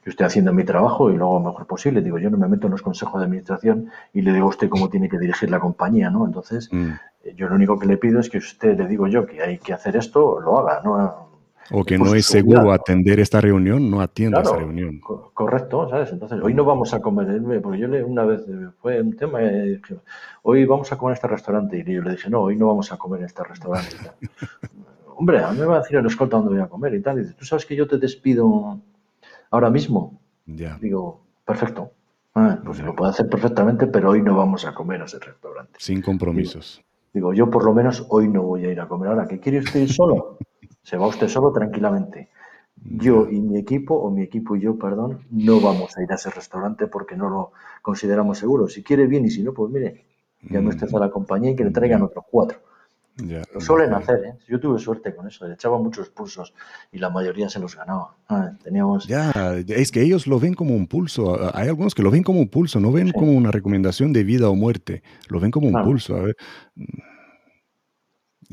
Yo estoy haciendo mi trabajo y lo hago lo mejor posible. Digo, yo no me meto en los consejos de administración y le digo a usted cómo tiene que dirigir la compañía, ¿no? Entonces, mm. eh, yo lo único que le pido es que usted le digo yo que hay que hacer esto, lo haga, ¿no? O que no es seguro ¿no? atender esta reunión, no atienda Claro, reunión. co- correcto, ¿sabes? Entonces, hoy no vamos a comer, porque yo le, una vez eh, fue un tema, eh, dije, hoy vamos a comer en este restaurante, y yo le dije, no, hoy no vamos a comer en este restaurante. Hombre, a mí me va a decir el escolta dónde voy a comer y tal, y dice, ¿tú sabes que yo te despido ahora mismo? Ya. Digo, perfecto. Ah, pues Ya. lo puedo hacer perfectamente, pero hoy no vamos a comer a ese restaurante. Sin compromisos. Digo, yo por lo menos hoy no voy a ir a comer. Ahora, ¿que quiere usted ir solo? Se va usted solo tranquilamente. Yo y mi equipo, o mi equipo y yo, perdón, no vamos a ir a ese restaurante porque no lo consideramos seguro. Si quiere bien y si no, pues mire, llame usted a la compañía y que le traigan otros cuatro. Ya, Lo suelen hacer, ¿eh? Yo tuve suerte con eso, echaba muchos pulsos y la mayoría se los ganaba. Ah, teníamos... Ya, es que ellos lo ven como un pulso. Hay algunos que lo ven como un pulso, no ven Sí. como una recomendación de vida o muerte, lo ven como un Claro. pulso. A ver,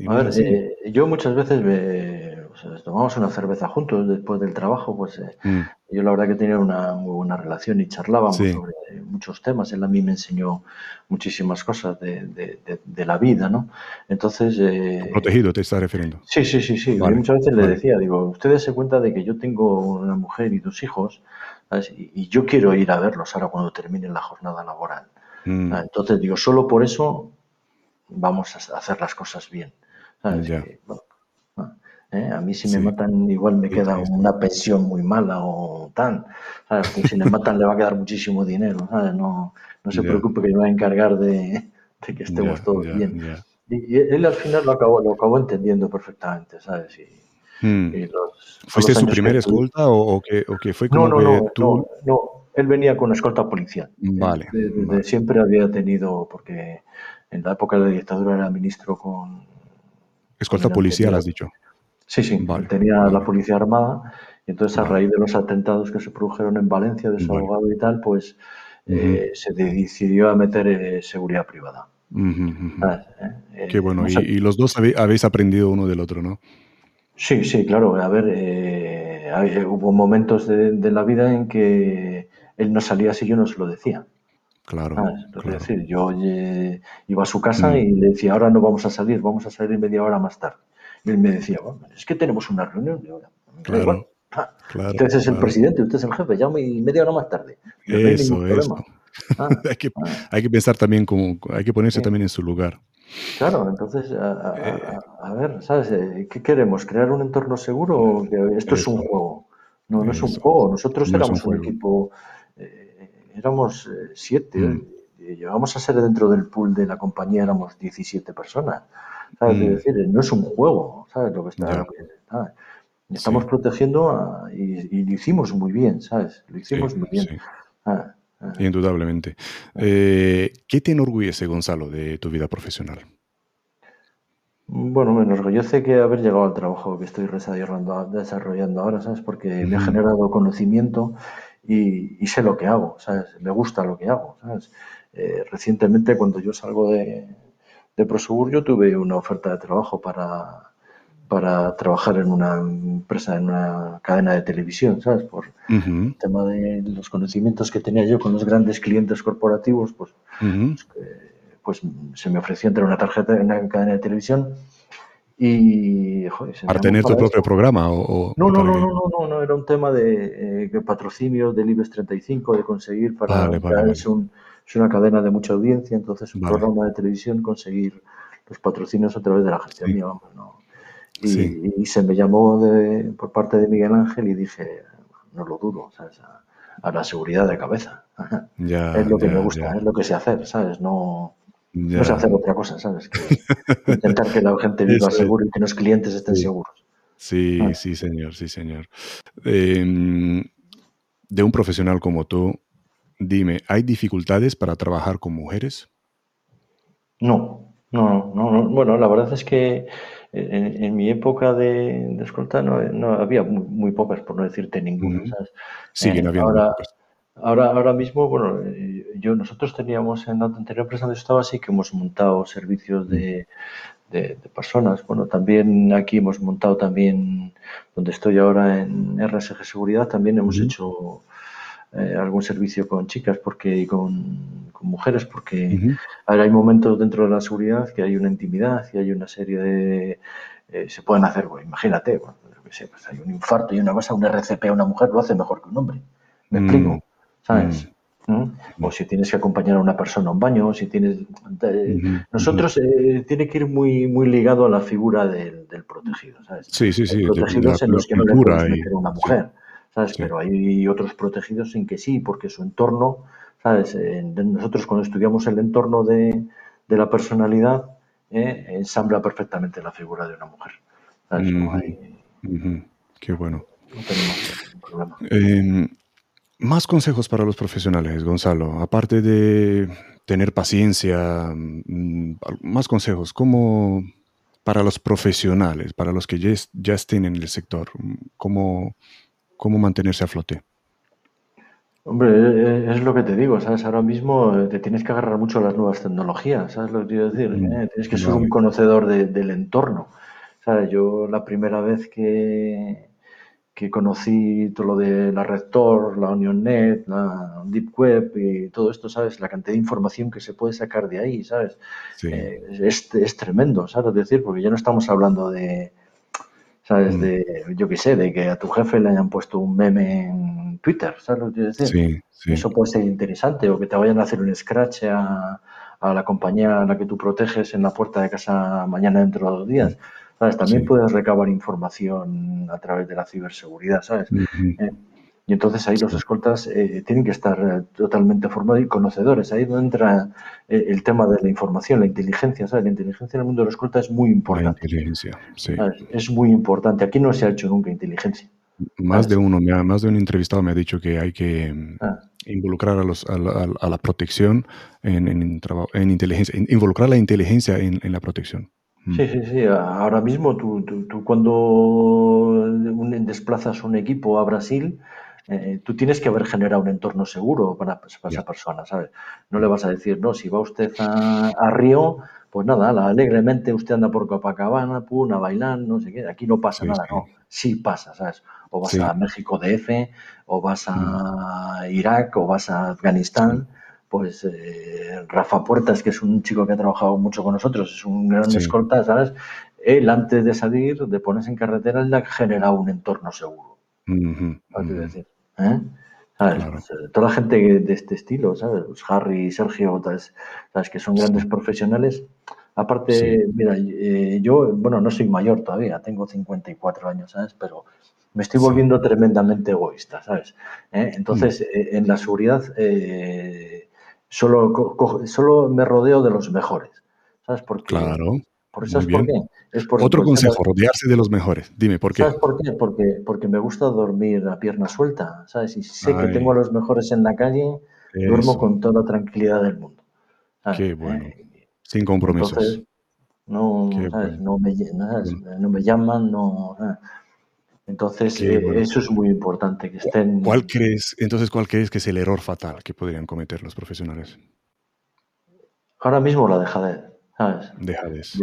A eh, yo muchas veces me, sea, tomamos una cerveza juntos después del trabajo, pues eh, Mm, yo la verdad que tenía una muy buena relación y charlábamos Sí. sobre muchos temas. Él a mí me enseñó muchísimas cosas de, de- de- de la vida, ¿no? Entonces, eh, protegido te estás refiriendo. sí, sí, sí, sí. Vale, muchas veces le vale. decía, digo, ustedes se cuenta de que yo tengo una mujer y dos hijos, ¿sabes? Y, y yo quiero ir a verlos ahora cuando termine la jornada laboral. Mm, Ah, Entonces digo, solo por eso vamos a hacer las cosas bien. ¿Sabes? Ya. Que, bueno, ¿eh? A mí si Sí. me matan igual me Sí, queda sí, sí. una pensión muy mala o tal. ¿sabes? Porque si me matan le va a quedar muchísimo dinero. ¿sabes? No, no se Ya. preocupe que yo me voy a encargar de, de que estemos ya, todos ya, bien. Y, y él al final lo acabó, lo acabó entendiendo perfectamente, ¿sabes? Y, Mm. y los, ¿Fuiste su años primer que- escolta o, o que, o que fue No, como no, que no, tú? no, no. Él venía con escolta policial. Vale, De- de- de vale. siempre había tenido, porque en la época de la dictadura era ministro con... Escolta policial, has dicho. Sí, sí, Vale, tenía la policía armada y entonces a raíz de los atentados que se produjeron en Valencia de su Vale. abogado y tal, pues eh, se decidió a meter eh, seguridad privada. Qué bueno. Y, los dos habéis aprendido uno del otro, ¿no? Sí, sí, claro. A ver, eh, hubo momentos de, la vida en que él no salía si yo no se lo decía. Claro. Es decir, yo eh, iba a su casa mm. y le decía, ahora no vamos a salir, vamos a salir media hora más tarde. Y él me decía, bueno, es que tenemos una reunión. claro, usted es el presidente, usted es el jefe, llame media hora más tarde. eso, eso. Ah, hay, que, ah. hay, que, pensar también como, hay que ponerse también en su lugar. Claro, entonces, a, eh. ver, ¿sabes? Eh, ¿Qué queremos? ¿Crear un entorno seguro o que esto es un juego? No, no es un juego. Nosotros éramos un, equipo, eh, éramos siete, mm. y llegamos a ser dentro del pool de la compañía, éramos 17 personas. ¿Sabes? Mm. decir, no es un juego, ¿sabes? Lo que está. Estamos protegiendo y, lo hicimos muy bien, ¿sabes? Lo hicimos muy bien. Ah, Indudablemente. Eh, ¿Qué te enorgullece, Gonzalo, de tu vida profesional? Bueno, me enorgullece que haber llegado al trabajo que estoy desarrollando ahora, ¿sabes? Porque me ha generado conocimiento y, sé lo que hago, ¿sabes? Me gusta lo que hago, ¿sabes? Eh, recientemente, cuando yo salgo de, de Prosegur, yo tuve una oferta de trabajo para, para trabajar en una empresa, en una cadena de televisión, ¿sabes? Por el tema de los conocimientos que tenía yo con los grandes clientes corporativos, pues, pues, pues, se me ofreció entrar una tarjeta en una cadena de televisión y... ¿Para tener tu propio programa? O, no, no, no, no, no, no, era un tema de eh, patrocinio del IBEX 35, de conseguir para... Es, una cadena de mucha audiencia, entonces un programa de televisión, conseguir los patrocinios a través de la gestión mía, vamos, no y, se me llamó por parte de Miguel Ángel y dije, no lo dudo, ¿sabes? A, la seguridad de cabeza. es lo que me gusta, es lo que sé hacer, ¿sabes? No, no sé hacer otra cosa, ¿sabes? intentar que la gente viva seguro y que los clientes estén seguros. Sí, ah. sí, señor, sí, señor. Em, de un profesional como tú, dime, ¿hay dificultades para trabajar con mujeres? No, no, no, no. Bueno, la verdad es que en, mi época de, de escolta no, no había muy, pocas, por no decirte ninguna. Sí, eh, no ahora, ahora, ahora mismo, bueno, eh, yo nosotros teníamos en la anterior empresa donde estaba, sí que hemos montado servicios de, de, personas. Bueno, también aquí hemos montado también, donde estoy ahora en RSG Seguridad, también hemos hecho eh, algún servicio con chicas porque con, mujeres porque hay momentos dentro de la seguridad que hay una intimidad y hay una serie de eh, se pueden hacer pues, imagínate pues hay un infarto y una cosa un RCP a una mujer lo hace mejor que un hombre. Me mm. explico sabes ¿Mm? o si tienes que acompañar a una persona a un baño si tienes eh, nosotros tiene que ir muy muy ligado a la figura del, protegido sabes sí sí sí protegidos en los que no le puedes meter una mujer ¿sabes? Pero hay otros protegidos en que sí, porque su entorno, ¿sabes? nosotros cuando estudiamos el entorno de, la personalidad, ¿eh? ensambla perfectamente la figura de una mujer. Qué bueno. No tenemos problema. Em, más consejos para los profesionales, Gonzalo. Aparte de tener paciencia, mm, más consejos. ¿Cómo para los profesionales, para los que ya, ya estén en el sector, cómo, cómo mantenerse a flote? Hombre, e, e, es lo que te digo, ¿sabes? Ahora mismo eh, te tienes que agarrar mucho a las nuevas tecnologías, ¿sabes lo que quiero decir? Mm, ¿Eh? Tienes que ser un conocedor del entorno, ¿sabes? Yo la primera vez que, que conocí todo lo de la Rector, la OnionNet, la Deep Web y todo esto, ¿sabes? La cantidad de información que se puede sacar de ahí, ¿sabes? Eh, es, es, tremendo, ¿sabes? Es decir, porque ya no estamos hablando de, ¿sabes? Mm. De, yo qué sé, de que a tu jefe le hayan puesto un meme en Twitter, ¿sabes lo que quiero decir? Eso puede ser interesante, o que te vayan a hacer un scratch a, la compañía a la que tú proteges en la puerta de casa mañana dentro de dos días. ¿Sabes? También puedes recabar información a través de la ciberseguridad, ¿sabes? Y entonces ahí los escoltas eh, tienen que estar eh, totalmente formados y conocedores. Ahí es donde entra eh, el tema de la información, la inteligencia. ¿sabes? La inteligencia en el mundo de los escoltas es muy importante. La inteligencia, sí. Es muy importante. Aquí no se ha hecho nunca inteligencia. Más de uno, más de un entrevistado me ha dicho que hay que ah. involucrar a, los, a, la, protección en, en, inteligencia, involucrar la inteligencia en, la protección. Mm. Sí, sí, sí. Ahora mismo tú, tú, tú cuando desplazas un equipo a Brasil, eh, tú tienes que haber generado un entorno seguro para, esa persona, ¿sabes? No le vas a decir, no, si va usted a, Río, pues nada, alegremente usted anda por Copacabana, pum, a bailar, no sé qué, aquí no pasa nada, no, sí pasa, ¿sabes? O vas a México DF, o vas a mm. Irak, o vas a Afganistán, pues eh, Rafa Puertas, que es un chico que ha trabajado mucho con nosotros, es un gran escolta, ¿sabes? Él antes de salir, de ponerse en carretera, él ha generado un entorno seguro. decir. ¿Eh? ¿Sabes? Toda la gente de este estilo, ¿sabes? Pues Harry, Sergio, ¿sabes? Que son grandes profesionales. Aparte, mira, eh, yo, bueno, no soy mayor todavía, tengo 54 años, ¿sabes? Pero me estoy volviendo tremendamente egoísta, ¿sabes? ¿Eh? Entonces, mm. en la seguridad solo, solo me rodeo de los mejores, ¿sabes? Porque, claro. Por eso es por qué. Otro consejo, rodearse de los mejores. Dime, ¿por qué? ¿Sabes por qué? Porque, porque me gusta dormir a pierna suelta, ¿sabes? Y sé que tengo a los mejores en la calle, duermo con toda la tranquilidad del mundo. Qué bueno. Sin compromisos. no, no, me, no, me, llaman, no... Entonces, eh, eso es muy importante, que estén... ¿Cuál crees, entonces, cuál crees que es el error fatal que podrían cometer los profesionales? Ahora mismo la dejadez, ¿sabes? Dejadez.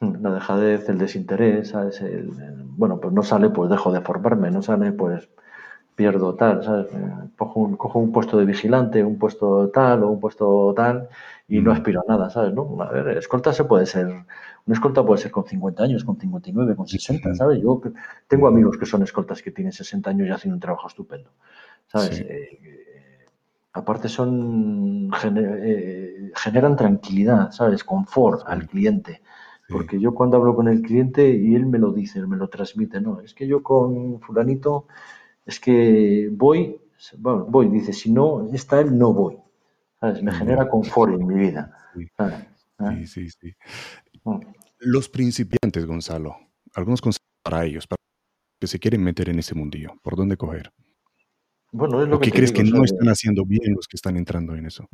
la dejadez, el desinterés, ¿sabes? El, bueno, pues no sale, pues dejo de formarme, no sale, pues pierdo tal, ¿sabes? Cojo un, cojo un puesto de vigilante, un puesto tal o un puesto tal y no aspiro a nada, ¿sabes? ¿no? A ver, escolta se puede ser, una escolta puede ser con 50 años, con 59, con 60, ¿sabes? Yo tengo amigos que son escoltas que tienen 60 años y hacen un trabajo estupendo, ¿sabes? Eh, aparte son, eh, generan tranquilidad, ¿sabes? Confort al cliente. Porque yo cuando hablo con el cliente y él me lo dice, él me lo transmite, no, es que yo con fulanito, es que voy, voy, dice, si no está él, no voy. ¿Sabes? Me genera confort en mi vida. Sí, sí, sí. Mm. Los principiantes, Gonzalo, algunos consejos para ellos, para que se quieren meter en ese mundillo, ¿por dónde coger? Bueno, es lo que ¿Qué crees que no están haciendo bien los que están entrando en eso?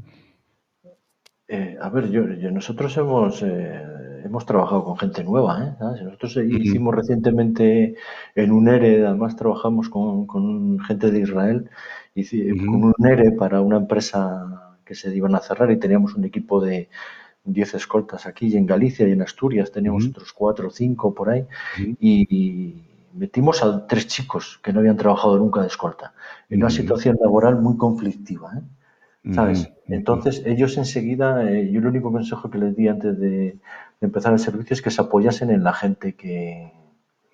Eh, a ver, yo, nosotros hemos eh, hemos trabajado con gente nueva. ¿eh? Nosotros hicimos recientemente en un ERE, además trabajamos con, gente de Israel, y con un ERE para una empresa que se iban a cerrar y teníamos un equipo de 10 escoltas aquí y en Galicia y en Asturias teníamos otros 4 o 5 por ahí y, metimos a tres chicos que no habían trabajado nunca de escolta en una situación laboral muy conflictiva. ¿eh? ¿Sabes? Entonces ellos enseguida, eh, yo el único consejo que les di antes de, empezar el servicio es que se apoyasen en la gente que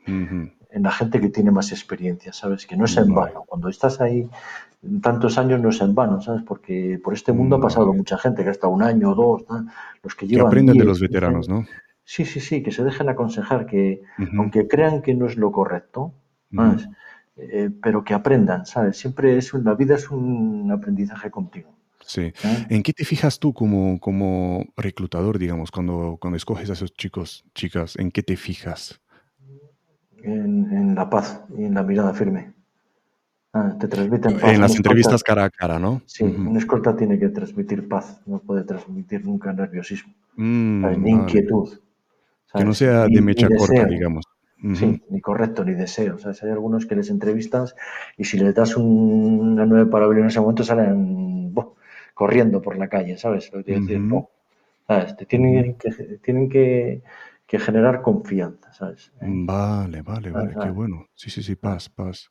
en la gente que tiene más experiencia, ¿sabes? Que no es en vano. Cuando estás ahí tantos años no es en vano, ¿sabes? Porque por este mundo ha pasado mucha gente que ha estado un año o dos, los que llevan... Que aprenden de los veteranos, ¿no? Sí, sí, sí, que se dejen aconsejar que, aunque crean que no es lo correcto, eh, pero que aprendan, ¿sabes? Siempre es la vida es un aprendizaje continuo. Sí. ¿En qué te fijas tú como, como reclutador, digamos, cuando, cuando escoges a esos chicos, chicas? ¿En qué te fijas? En, la paz y en la mirada firme. Ah, te transmiten paz. En las entrevistas cara a cara, ¿no? Sí, un escolta tiene que transmitir paz, no puede transmitir nunca nerviosismo, mm, ni inquietud. Que no sea de mecha corta, digamos. Sí, ni correcto, ni deseo. O hay algunos que les entrevistas y si les das una nueve para abrir en ese momento salen corriendo por la calle, ¿sabes? Lo que decir, no. ¿Sabes? Te tienen que, tienen que, generar confianza, ¿sabes? Vale, vale, vale, qué bueno. Sí, sí, sí, paz, paz.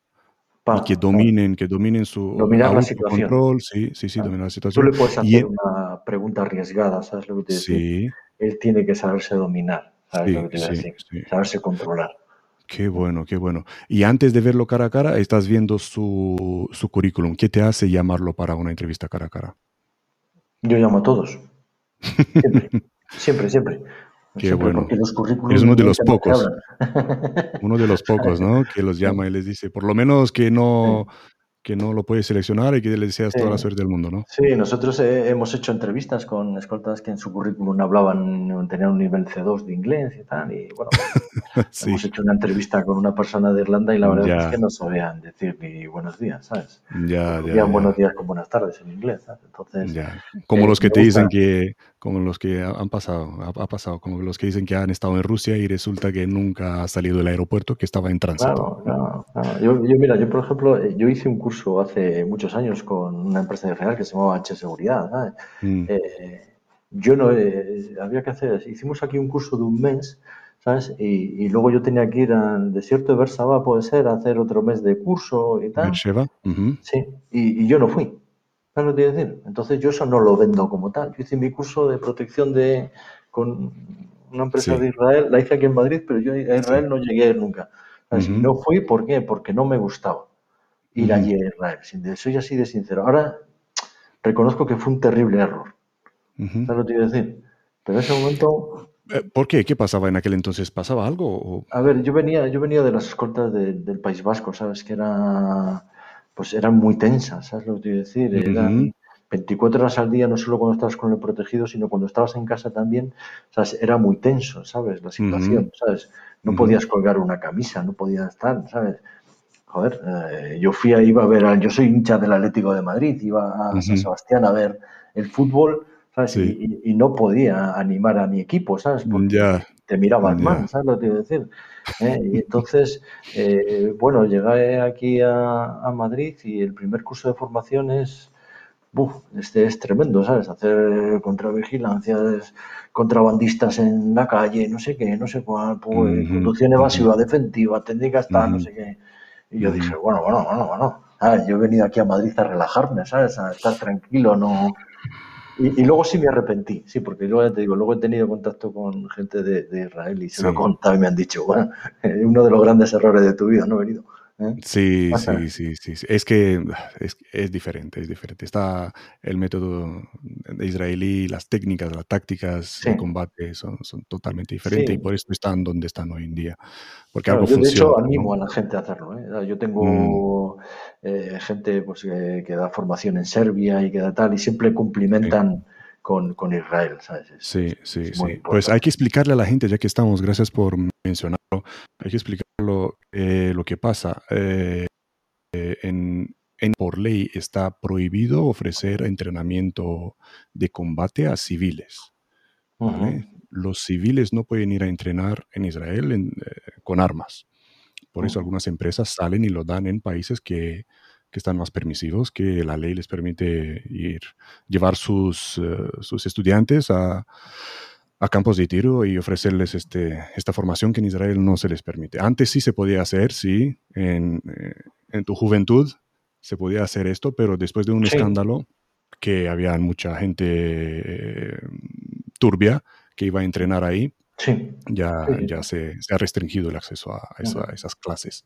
y que dominen, que dominen su dominar la situación. control, sí, sí, sí, dominar la situación. Tú le puedes hacer una pregunta arriesgada, ¿sabes lo que te Sí. Él tiene que saberse dominar, ¿sabes lo que te decir? Saberse controlar. Qué bueno, qué bueno. Y antes de verlo cara a cara, estás viendo su, su currículum. ¿Qué te hace llamarlo para una entrevista cara a cara? Yo llamo a todos. Siempre, siempre. Qué bueno. es uno de los pocos. uno de los pocos, ¿no? Que los llama y les dice, por lo menos que no, que no lo puedes seleccionar y que le deseas toda la suerte del mundo, ¿no? Sí, nosotros eh, hemos hecho entrevistas con escoltas que en su currículum hablaban, tenían un nivel C2 de inglés y tal, y bueno, hemos hecho una entrevista con una persona de Irlanda y la verdad es que no sabían decir ni buenos días, ¿sabes? Ya, ya, buenos días con buenas tardes en inglés, ¿sabes? Entonces, Como los que te dicen que como los que han pasado, ha, pasado, como los que dicen que han estado en Rusia y resulta que nunca ha salido del aeropuerto, que estaba en tránsito. Claro, claro, Yo, mira, yo por ejemplo, eh, yo hice un curso hace muchos años con una empresa de Israel que se llamaba H Seguridad. Mm. Eh, yo no, eh, había que hacer, hicimos aquí un curso de un mes, ¿sabes? Y, luego yo tenía que ir al desierto de Bersaba, puede ser, a hacer otro mes de curso y tal. Beersheba. Sí, y yo no fui. ¿Sabes lo que quiero decir? Entonces yo eso no lo vendo como tal. Yo hice mi curso de protección de con una empresa de Israel, la hice aquí en Madrid, pero yo a Israel no llegué a ir nunca. No fui, ¿por qué? Porque no me gustaba ir allí a Israel. Soy así de sincero. Ahora reconozco que fue un terrible error. ¿Sabes lo que quiero decir? Pero en ese momento... Eh, ¿Por qué? ¿Qué pasaba en aquel entonces? ¿Pasaba algo? A ver, yo venía, yo venía de las escoltas del País Vasco, ¿sabes? Que era pues eran muy tensas, ¿sabes lo que quiero decir? Eran 24 horas al día, no solo cuando estabas con el protegido, sino cuando estabas en casa también, ¿sabes? Era muy tenso, ¿sabes? La situación, ¿sabes? No podías colgar una camisa, no podías estar, ¿sabes? Joder, eh, yo fui a, iba a ver, yo soy hincha del Atlético de Madrid, iba a San Sebastián a ver el fútbol, ¿sabes? Y, no podía animar a mi equipo, ¿sabes? Porque te miraban mal, ¿sabes lo que quiero decir? ¿eh? Y entonces, eh, bueno, llegué aquí a, Madrid y el primer curso de formación es, este es tremendo, ¿sabes? Hacer contravigilancias, contrabandistas en la calle, no sé qué, no sé cuál, pues, conducción evasiva, defensiva, técnicas tal, no sé qué. Y yo dije, bueno, bueno, bueno, bueno. Yo he venido aquí a Madrid a relajarme, ¿sabes? A estar tranquilo, no, y, luego sí me arrepentí, sí, porque luego ya te digo, luego he tenido contacto con gente de, Israel y se lo he contado y me han dicho, bueno, uno de los grandes errores de tu vida no he venido. ¿Eh? Sí, sí, sí, sí, Es que es, diferente, es diferente. Está el método israelí, las técnicas, las tácticas de combate son, son totalmente diferentes y por eso están donde están hoy en día. Porque algo yo, de hecho, animo a la gente a hacerlo. ¿eh? Yo tengo mm. eh, gente pues, que, da formación en Serbia y que da tal, y siempre cumplimentan. Con, con, Israel. ¿sabes? sí, sí, sí. Pues hay que explicarle a la gente, ya que estamos, gracias por mencionarlo, hay que explicarlo eh, lo que pasa. en, en, por ley está prohibido ofrecer entrenamiento de combate a civiles. ¿vale? los civiles no pueden ir a entrenar en Israel eh, con armas. Por eso algunas empresas salen y lo dan en países que, están más permisivos, que la ley les permite ir, llevar sus, eh, sus estudiantes a, campos de tiro y ofrecerles este, esta formación que en Israel no se les permite. Antes sí se podía hacer, sí, en, eh, tu juventud se podía hacer esto, pero después de un escándalo que había mucha gente turbia, que iba a entrenar ahí, ya, ya se, ha restringido el acceso a, esas clases.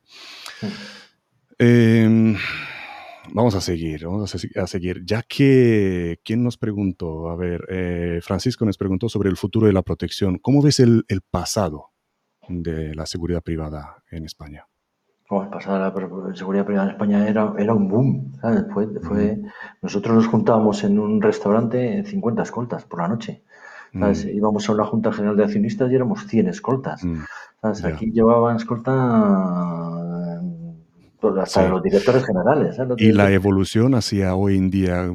Em, vamos a seguir, vamos a, seguir. Ya que, ¿quién nos preguntó? A ver, eh, Francisco nos preguntó sobre el futuro de la protección. ¿Cómo ves el, pasado de la seguridad privada en España? el pasado de la seguridad privada en España era, era un boom. Fue, Nosotros nos juntábamos en un restaurante en 50 escoltas por la noche. Mm. Íbamos a una junta general de accionistas y éramos 100 escoltas. Mm. Aquí llevaban escolta pues, hasta los directores generales. ¿Y la evolución hacia hoy en día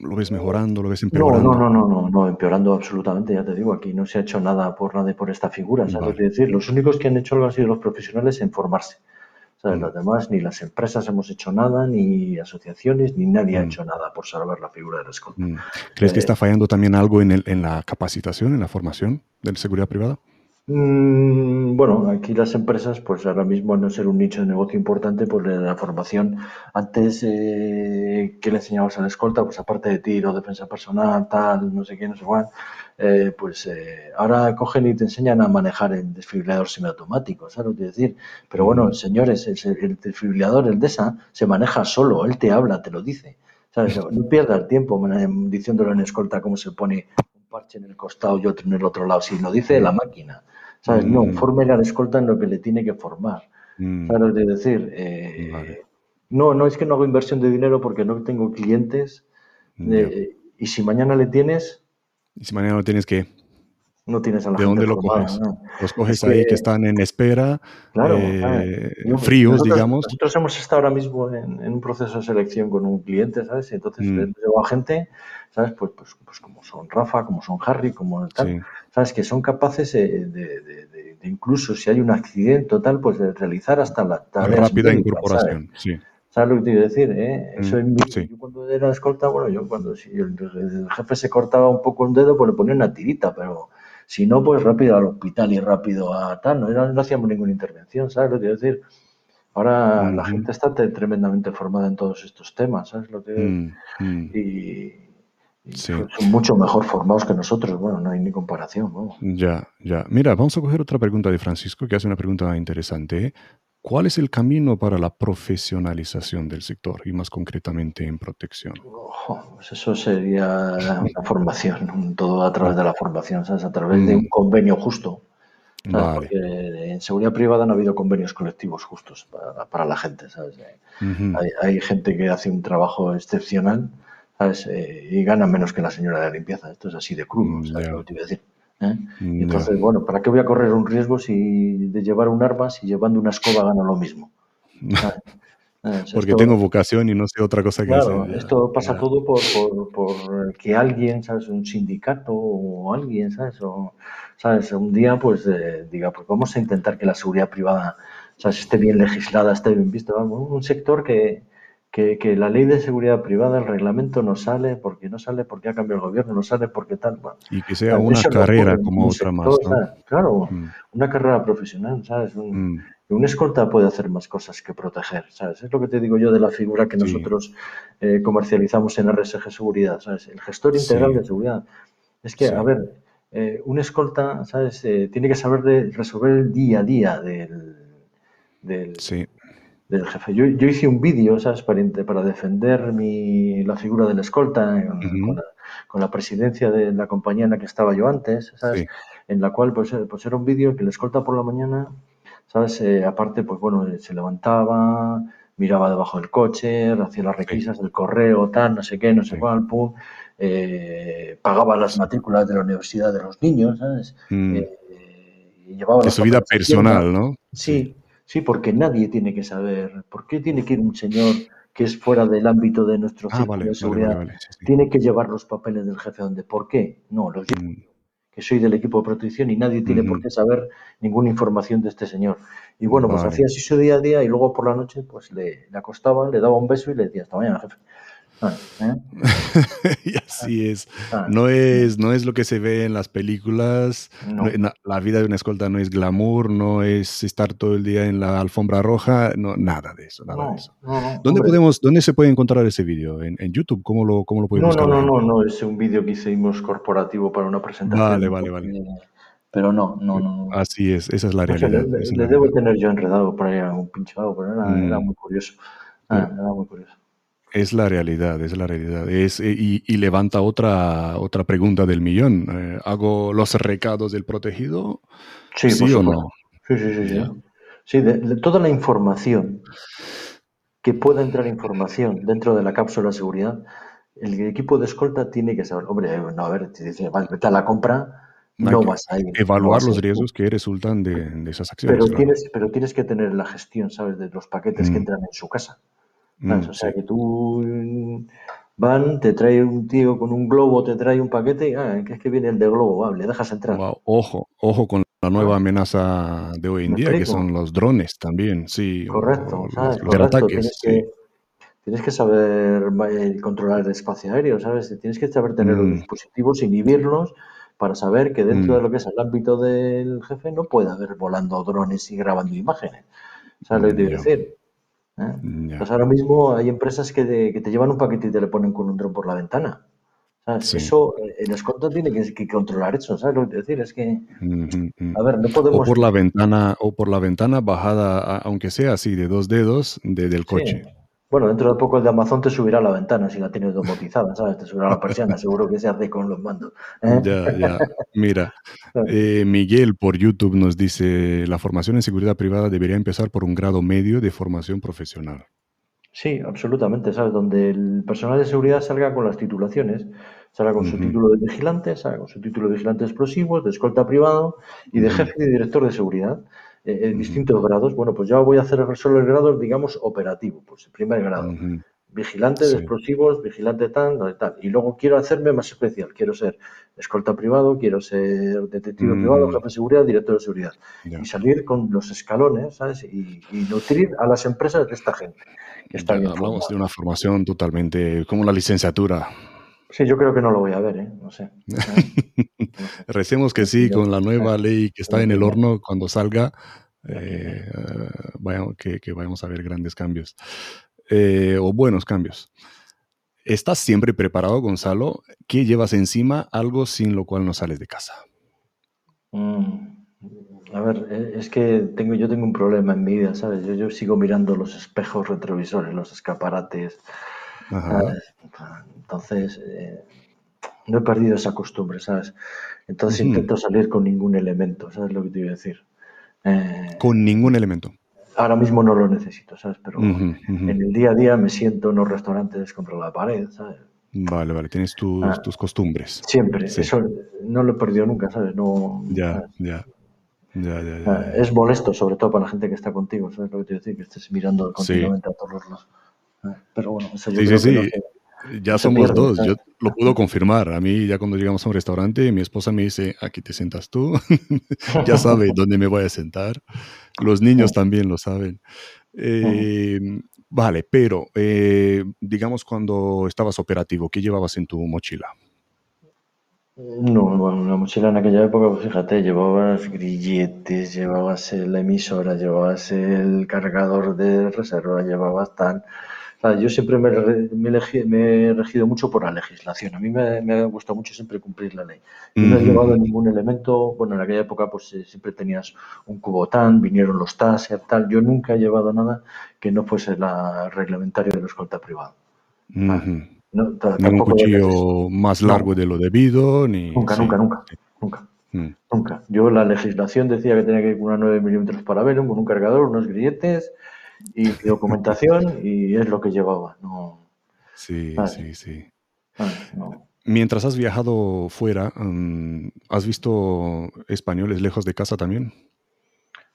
lo ves mejorando, lo ves empeorando? No, no, no, no, no, empeorando absolutamente, ya te digo, aquí no se ha hecho nada por nada por esta figura, ¿sabes? decir, los únicos que han hecho algo han sido los profesionales en formarse. ¿sabes? Los demás, ni las empresas hemos hecho nada, ni asociaciones, ni nadie ha mm. hecho nada por salvar la figura del escolta. Mm. ¿Crees que eh, está fallando también algo en, el, en la capacitación, en la formación de seguridad privada? Mm, bueno, aquí las empresas, pues ahora mismo al no ser un nicho de negocio importante, pues la formación, antes, eh, ¿qué le enseñabas a la escolta? Pues aparte de tiro, defensa personal, tal, no sé qué, no sé cuál, eh, pues eh, ahora cogen y te enseñan a manejar el desfibrilador semiautomático, ¿sabes lo que decir? Pero bueno, señores, el, el desfibrilador, el DESA, se maneja solo, él te habla, te lo dice. ¿sabes? No pierdas tiempo diciéndolo en escolta cómo se pone parche en el costado y otro en el otro lado, si lo dice la máquina. ¿Sabes? No, mm. forme la escolta en lo que le tiene que formar. Mm. ¿Sabes lo que decir? Eh, no, no es que no hago inversión de dinero porque no tengo clientes. y si mañana le tienes, y si mañana no tienes que... no tienes a la ¿De dónde lo coges? Los coges ahí que, están en espera, eh, fríos, digamos. Nosotros hemos estado ahora mismo en, un proceso de selección con un cliente, ¿sabes? Y entonces mm. llevo a gente, ¿sabes? Pues, pues, pues, como son Rafa, como son Harry, como tal, ¿sabes? Que son capaces de, incluso si hay un accidente o tal, pues de realizar hasta la Rápida incorporación, sí. ¿Sabes lo que te quiero decir? Eh? Eso mm, Yo cuando era escolta, bueno, yo cuando si el, jefe se cortaba un poco un dedo, pues le ponía una tirita, pero si no, pues rápido al hospital y rápido a tal, no, no, hacíamos ninguna intervención, ¿sabes lo que quiero decir? Ahora la gente está tremendamente formada en todos estos temas, ¿sabes lo que mm, mm. Y, son mucho mejor formados que nosotros, bueno, no hay ni comparación. ¿no? Ya, ya. Mira, vamos a coger otra pregunta de Francisco, que hace una pregunta interesante. ¿Cuál es el camino para la profesionalización del sector y más concretamente en protección? pues eso sería la formación, todo a través de la formación, ¿sabes? a través de un mm. convenio justo. Porque en seguridad privada no ha habido convenios colectivos justos para, la gente. ¿sabes? hay, gente que hace un trabajo excepcional ¿sabes? Eh, y gana menos que la señora de limpieza. Esto es así de crudo, mm, ¿sabes lo que te iba a decir? ¿Eh? Entonces, bueno, ¿para qué voy a correr un riesgo si de llevar un arma si llevando una escoba gano lo mismo? Porque tengo vocación y no sé otra cosa que hacer. Esto pasa todo por, por, que alguien, ¿sabes? Un sindicato o alguien, ¿sabes? O, ¿sabes? Un día, pues, eh, diga, pues vamos a intentar que la seguridad privada, ¿sabes? Esté bien legislada, esté bien vista. Un sector que, que, la ley de seguridad privada, el reglamento no sale porque no sale porque ha cambiado el gobierno, no sale porque tal. y que sea una carrera como otra más. Claro, mm. una carrera profesional, ¿sabes? Un, mm. escolta puede hacer más cosas que proteger, ¿sabes? Es lo que te digo yo de la figura que nosotros eh, comercializamos en RSG Seguridad, ¿sabes? El gestor integral de seguridad. Es que, a ver, eh, un escolta, ¿sabes? Eh, tiene que saber de resolver el día a día del, del, sí del jefe. Yo, yo hice un vídeo, ¿sabes?, para, para defender mi, la figura del escolta con, la, presidencia de la compañía en la que estaba yo antes, ¿sabes? En la cual, pues, eh, pues era un vídeo que el escolta por la mañana, ¿sabes? Eh, aparte, pues bueno, se levantaba, miraba debajo del coche, hacía las requisas del correo, tal, no sé qué, no sé cuál, pum, eh, pagaba las matrículas de la universidad de los niños, ¿sabes? Mm. llevaba de su vida personal, ¿no? Sí, Sí, porque nadie tiene que saber. ¿Por qué tiene que ir un señor que es fuera del ámbito de nuestro ah, de seguridad? Tiene que llevar los papeles del jefe donde. ¿Por qué? No, los digo. Mm. Que soy del equipo de protección y nadie tiene por qué saber ninguna información de este señor. Y bueno, pues hacía así su día a día y luego por la noche pues le, le acostaba, le daba un beso y le decía hasta mañana, jefe. Ah, y así es. Ah. No es. No es lo que se ve en las películas. la vida de una escolta no es glamour, no es estar todo el día en la alfombra roja, no, nada de eso, nada de eso. ¿Dónde, podemos, ¿Dónde se puede encontrar ese vídeo? ¿En, YouTube? ¿Cómo lo, cómo lo podemos No, no, no, no, es un vídeo que hicimos corporativo para una presentación. Vale, vale, vale. Pero no, no, no. Así es, esa es la realidad. le, debo tener yo enredado por ahí un pinchado, pero era, era mm. muy curioso. Ah, era muy curioso. Es la realidad, es la realidad. Es, eh, y, levanta otra, otra pregunta del millón. Eh, ¿Hago los recados del protegido? Sí, ¿Sí o no? Sí, sí, sí. Sí, sí de, toda la información que pueda entrar información dentro de la cápsula de seguridad, el equipo de escolta tiene que saber, hombre, no, a ver, te dice, vale, vete a la compra, no vas a ir. Evaluar los riesgos que resultan de, esas acciones. Pero, tienes, pero tienes que tener la gestión, ¿sabes?, de los paquetes que mm. entran en su casa. Mm, o sea, que tú van, te trae un tío con un globo, te trae un paquete y ah, que es que viene el de globo, vale, le dejas entrar. Ojo, ojo con la nueva amenaza de hoy en día, que son los drones también, sí. Correcto, ¿sabes? Correcto. tienes, que, tienes que saber eh, controlar el espacio aéreo, ¿sabes? Tienes que saber tener los mm. dispositivos, inhibirlos para saber que dentro de mm. lo que es el ámbito del jefe no puede haber volando drones y grabando imágenes. ¿Sabes lo que decir? ¿Eh? Pues ahora mismo hay empresas que, te llevan un paquete y te le ponen con un dron por la ventana. Eso, eh, el escolta tiene que, controlar eso, ¿sabes lo que decir? Es que, a ver, no podemos... O por la ventana, o por la ventana bajada, aunque sea así, de dos dedos, del coche. Bueno, dentro de poco el de Amazon te subirá a la ventana si la tienes domotizada, ¿sabes? Te subirá a la persiana, seguro que se hace con los mandos. ¿eh? Ya, ya. Mira, eh, Miguel por YouTube nos dice, la formación en seguridad privada debería empezar por un grado medio de formación profesional. Sí, absolutamente, ¿sabes? Donde el personal de seguridad salga con las titulaciones, Sale con su título de vigilante, sale con su título de vigilante de explosivos, de escolta privado y de jefe y director de seguridad en distintos grados. Bueno, pues ya voy a hacer solo el grado, digamos, operativo, pues el primer grado. Vigilante de explosivos, vigilante tal, tal. Y luego quiero hacerme más especial. Quiero ser escolta privado, quiero ser detective privado, jefe de seguridad, director de seguridad. Y salir con los escalones, ¿sabes? Y, nutrir a las empresas de esta gente. Que está hablamos de una formación totalmente como la licenciatura. Sí, yo creo que no lo voy a ver, ¿eh? No sé. Recemos que sí, con la nueva ley que está en el horno, cuando salga, eh, que, que, vayamos a ver grandes cambios eh, o buenos cambios. ¿Estás siempre preparado, Gonzalo? ¿Qué llevas encima? Algo sin lo cual no sales de casa. Mm, a ver, eh, es que tengo, yo tengo un problema en mi vida, ¿sabes? Yo, yo sigo mirando los espejos retrovisores, los escaparates, entonces, eh, no he perdido esa costumbre, ¿sabes? Entonces intento salir con ningún elemento, ¿sabes lo que te iba a decir? Eh, con ningún elemento. Ahora mismo no lo necesito, ¿sabes? Pero en el día a día me siento en los restaurantes contra la pared, ¿sabes? Vale, vale, tienes tus, ah. costumbres. Siempre, eso no lo he perdido nunca, ¿sabes? No, ya, ya. Ya, ya, ya, ah, Es molesto, sobre todo para la gente que está contigo, ¿sabes lo que te iba a decir? Que estés mirando continuamente a todos los pero bueno, eso yo sí, sí, sí. ya somos dos, yo lo puedo confirmar. A mí ya cuando llegamos a un restaurante, mi esposa me dice, aquí te sientas tú, ya sabe dónde me voy a sentar. Los niños también lo saben. Eh, vale, pero eh, digamos cuando estabas operativo, ¿qué llevabas en tu mochila? No, bueno, la mochila en aquella época, pues fíjate, llevabas grilletes, llevabas la emisora, llevabas el cargador de reserva, llevabas tal yo siempre me, he regido mucho por la legislación. A mí me, me, ha gustado mucho siempre cumplir la ley. no he llevado ningún elemento. Bueno, en aquella época pues eh, siempre tenías un cubotán, vinieron los taser, tal. Yo nunca he llevado nada que no fuese la reglamentario de la escolta privada. no, un cuchillo más largo de lo debido, ni... Nunca, nunca, nunca, nunca. Mm. Nunca. Yo la legislación decía que tenía que ir con una 9 milímetros para ver, con un cargador, unos grilletes, y documentación y es lo que llevaba. No, sí, sí, sí. Mientras has viajado fuera, mm, ¿has visto españoles lejos de casa también?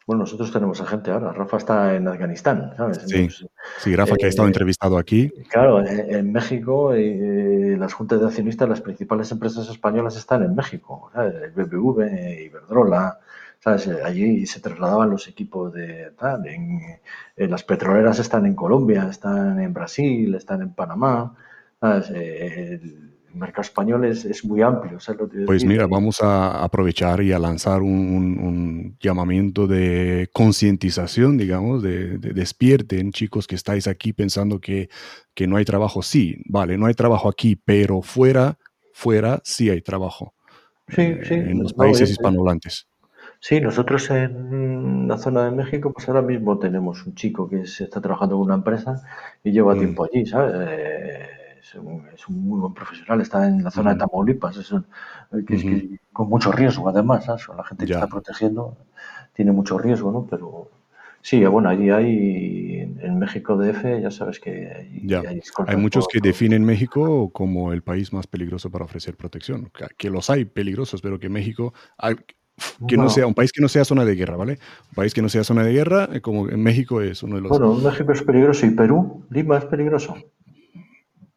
Bueno, nosotros tenemos a gente ahora. Rafa está en Afganistán, ¿sabes? Sí, sí Rafa, que ha estado eh, entrevistado aquí. Claro, en, México eh, las juntas de accionistas, las principales empresas españolas están en México. ¿sabes? El BBV, Iberdrola, eh, allí se trasladaban los equipos de tal. En, eh, las petroleras están en Colombia, están en Brasil, están en Panamá. Eh, el mercado español es, muy amplio. pues mira, vamos a aprovechar y a lanzar un, llamamiento de concientización, digamos, de, despierten, chicos que estáis aquí pensando que, que no hay trabajo. Sí, vale, no hay trabajo aquí, pero fuera, fuera sí hay trabajo. Sí, sí. En los países hispanohablantes. Sí, nosotros en la zona de México, pues ahora mismo tenemos un chico que se está trabajando en una empresa y lleva mm. tiempo allí, ¿sabes? Eh, es, un, muy buen profesional, está en la zona de mm. Tamaulipas, es, con mucho riesgo además, ¿sabes? La gente que está protegiendo tiene mucho riesgo, ¿no? Pero sí, bueno, allí hay, en México DF, ya sabes que hay, hay, hay muchos que definen México como el país más peligroso para ofrecer protección, que los hay peligrosos, pero que México, que no. sea un país que no sea zona de guerra, ¿vale? Un país que no sea zona de guerra, eh, como en México es uno de los. Bueno, México es peligroso y Perú, Lima es peligroso.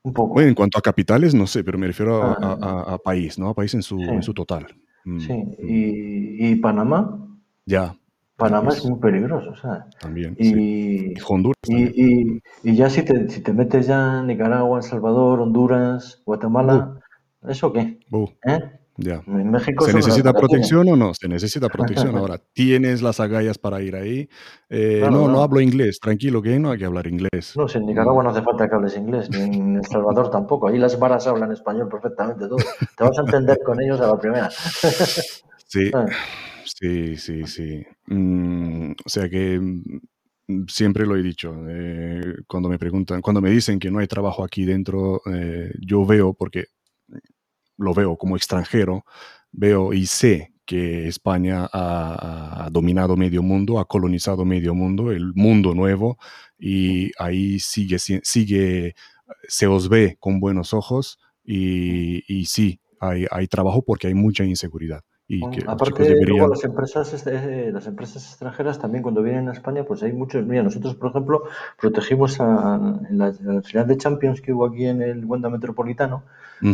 Un poco. Bueno, en cuanto a capitales, no sé, pero me refiero a, ah. país, ¿no? A país en su, en su total. Mm, sí, mm. ¿Y, Panamá. Ya. Panamá es muy peligroso, ¿sabes? También. Y, Honduras. Y, ya si te, si te metes ya en Nicaragua, El Salvador, Honduras, Guatemala, ¿eso qué? ¿Eh? Ya. ¿Se necesita protección o no? Se necesita protección. Ahora, tienes las agallas para ir ahí. Eh, no, no, hablo inglés. Tranquilo, que no hay que hablar inglés. No, si en Nicaragua no hace falta que hables inglés, ni en El Salvador tampoco. Ahí las varas hablan español perfectamente todo. Te vas a entender con ellos a la primera. sí, ah. sí, sí, sí. Mm, o sea que mm, siempre lo he dicho. Eh, cuando me preguntan, cuando me dicen que no hay trabajo aquí dentro, eh, yo veo, porque lo veo como extranjero, veo y sé que España ha, dominado medio mundo, ha colonizado medio mundo, el mundo nuevo, y ahí sigue, sigue, se os ve con buenos ojos, Y, y sí, hay, hay trabajo porque hay mucha inseguridad. Y Mm, que Aparte, chicos luego deberían... las empresas, eh, las empresas extranjeras también cuando vienen a España, pues hay muchos. Mira, nosotros, por ejemplo, protegimos a, en la, en la final de Champions que hubo aquí en el Wanda Metropolitano,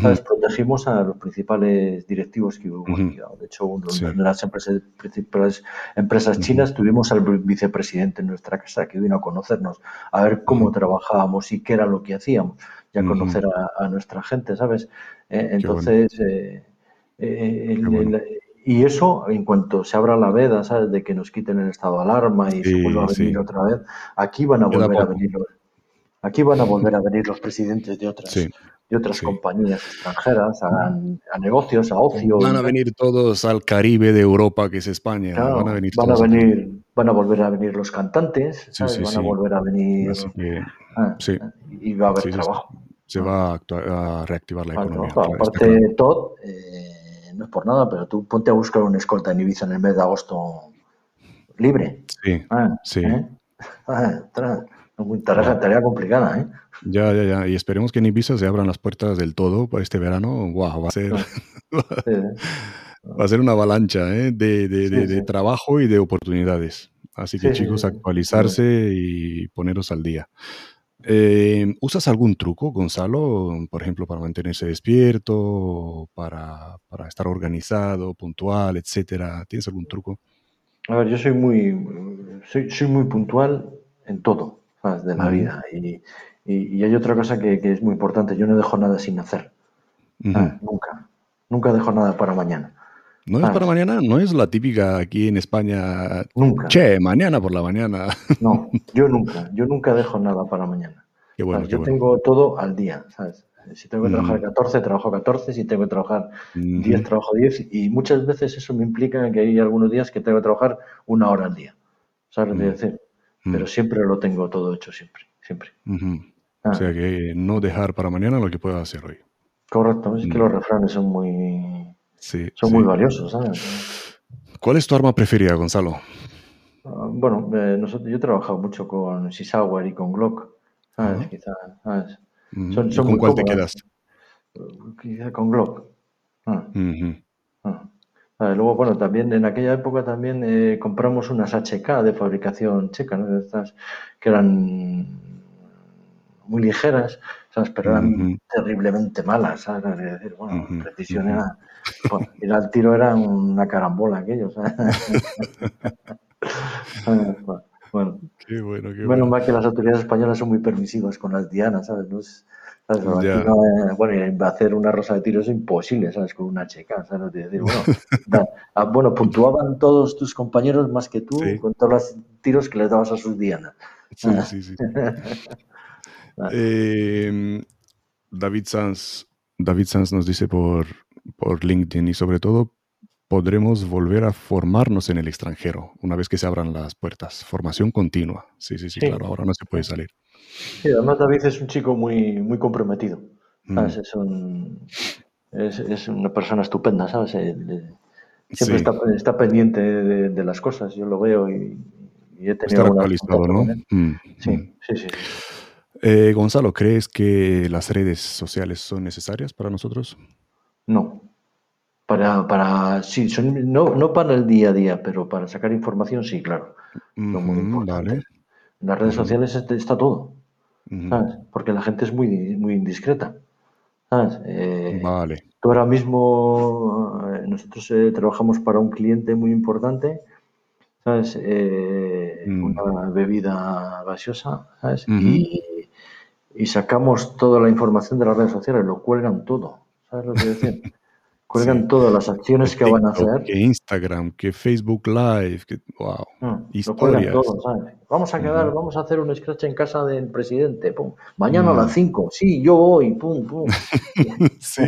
¿sabes? Protegimos a los principales directivos que hubo aquí. De hecho, una Sí. de las empresas, principales empresas chinas tuvimos al vicepresidente en nuestra casa que vino a conocernos, a ver cómo trabajábamos y qué era lo que hacíamos, y a conocer a, a nuestra gente, ¿sabes? Eh, bueno, entonces, eh, qué el- bueno. el- y eso, en cuanto se abra la veda, ¿sabes? De que nos quiten el estado de alarma y se vuelva a venir sí. otra vez, aquí van a volver a venir los, aquí van a volver a venir los presidentes de otras, Sí, de otras sí. compañías extranjeras a, a negocios, a ocio Van a venir todos al Caribe de Europa, que es España. Van a venir van a todos aquí. venir, van a volver a venir los cantantes, Sí, ¿sabes? sí, Van a sí. volver a venir, Así que ah, sí, y va a haber trabajo. se va a, a reactivar la economía. Aparte, Todd, eh, no es por nada, pero tú ponte a buscar una escolta en Ibiza en el mes de agosto libre. Sí, Ah, sí. ¿eh? Ah, tarea, tarea complicada, ¿eh? Ya, ya, ya. Y esperemos que en Ibiza se abran las puertas del todo para este verano. Wow, va a ser, Ah, Sí, va a ser una avalancha ¿eh? de, de- Sí, de- de sí. trabajo y de oportunidades. Así que chicos, actualizarse y poneros al día. Eh, ¿Usas algún truco, Gonzalo? Por ejemplo, para mantenerse despierto, para, para estar organizado, puntual, etcétera. ¿Tienes algún truco? A ver, yo soy muy, soy, soy muy puntual en todo, ¿sabes? De la vida. Y, y- y hay otra cosa que, que es muy importante. Yo no dejo nada sin hacer. Ah, nunca. Nunca dejo nada para mañana. ¿No es para mañana? ¿No es la típica aquí en España? Nunca. Che, mañana por la mañana. No, yo nunca. Yo nunca dejo nada para mañana. Qué bueno, ¿sabes? qué Yo bueno. tengo todo al día, ¿sabes? Si tengo que trabajar Ujú, 14, trabajo 14. Si tengo que trabajar 10, ujú, trabajo 10. Y muchas veces eso me implica que hay algunos días que tengo que trabajar una hora al día. ¿Sabes lo que mm, quiero decir? Pero mm, siempre lo tengo todo hecho, siempre. Siempre. ujú. O Ah, sea que no dejar para mañana lo que puedas hacer hoy. correcto. Es que Mm, los refranes son muy, Sí, son muy valiosos, ¿sabes? ¿Cuál es tu arma preferida, Gonzalo? Ah, Bueno, eh, nosotros, yo he trabajado mucho con Sisauer y con Glock, ¿sabes? Ajá. Quizá, ¿sabes? Ujú. Son, ¿Y son con muy cuál te quedas? Quizá con Glock. Ah, ah. Luego, bueno, también en aquella época también eh, compramos unas HK de fabricación checa, ¿no? De Estas que eran muy ligeras, ¿sabes? Pero eran terriblemente malas, ¿sabes? Es decir, bueno, precisión era... Bueno, ir al tiro era una carambola aquello, ¿sabes? Bueno, Qué bueno, qué menos bueno. mal que las autoridades españolas son muy permisivas con las dianas, ¿sabes? No es- ¿sabes? Eh, bueno, hacer una rosa de tiro es imposible, ¿sabes? Con una checa, ¿sabes? decir? Bueno, da- ah, bueno, puntuaban todos tus compañeros más que tú Sí, con todos los tiros que les dabas a sus dianas. sí, sí, sí. Eh, David Sanz, David Sanz nos dice por, por LinkedIn y sobre todo podremos volver a formarnos en el extranjero una vez que se abran las puertas. Formación continua. Sí, sí, sí, Sí, claro, ahora no se puede salir. sí, además David es un chico muy, muy comprometido, ¿sabes? Mm, Es, un, es, es una persona estupenda, ¿sabes? Eh, siempre sí, está, está pendiente de, de las cosas, yo lo veo y, y he tenido estar actualizado, ¿no? Mm, Sí, mm. sí, sí. sí. Eh, Gonzalo, ¿crees que las redes sociales son necesarias para nosotros? No, para, para, sí, son, no, no para el día a día, pero para sacar información, sí, claro, muy vale. En las redes sociales está, está todo. ¿sabes? Porque la gente es muy, muy indiscreta, ¿sabes? Eh, Vale. tú ahora mismo, eh, nosotros eh, trabajamos para un cliente muy importante, ¿sabes? Eh, Mm, una bebida gaseosa, ¿sabes? Y, y sacamos toda la información de las redes sociales, lo cuelgan todo, ¿sabes lo que decir? Sí. Cuelgan todas las acciones que van a hacer, que Instagram, que Facebook Live, que wow, lo cuelgan historias. todo, ¿sabes? Vamos a quedar, vamos a hacer un scratch en casa del presidente, pum. Mañana a mm. las 5, sí, yo voy, pum, pum. Sí,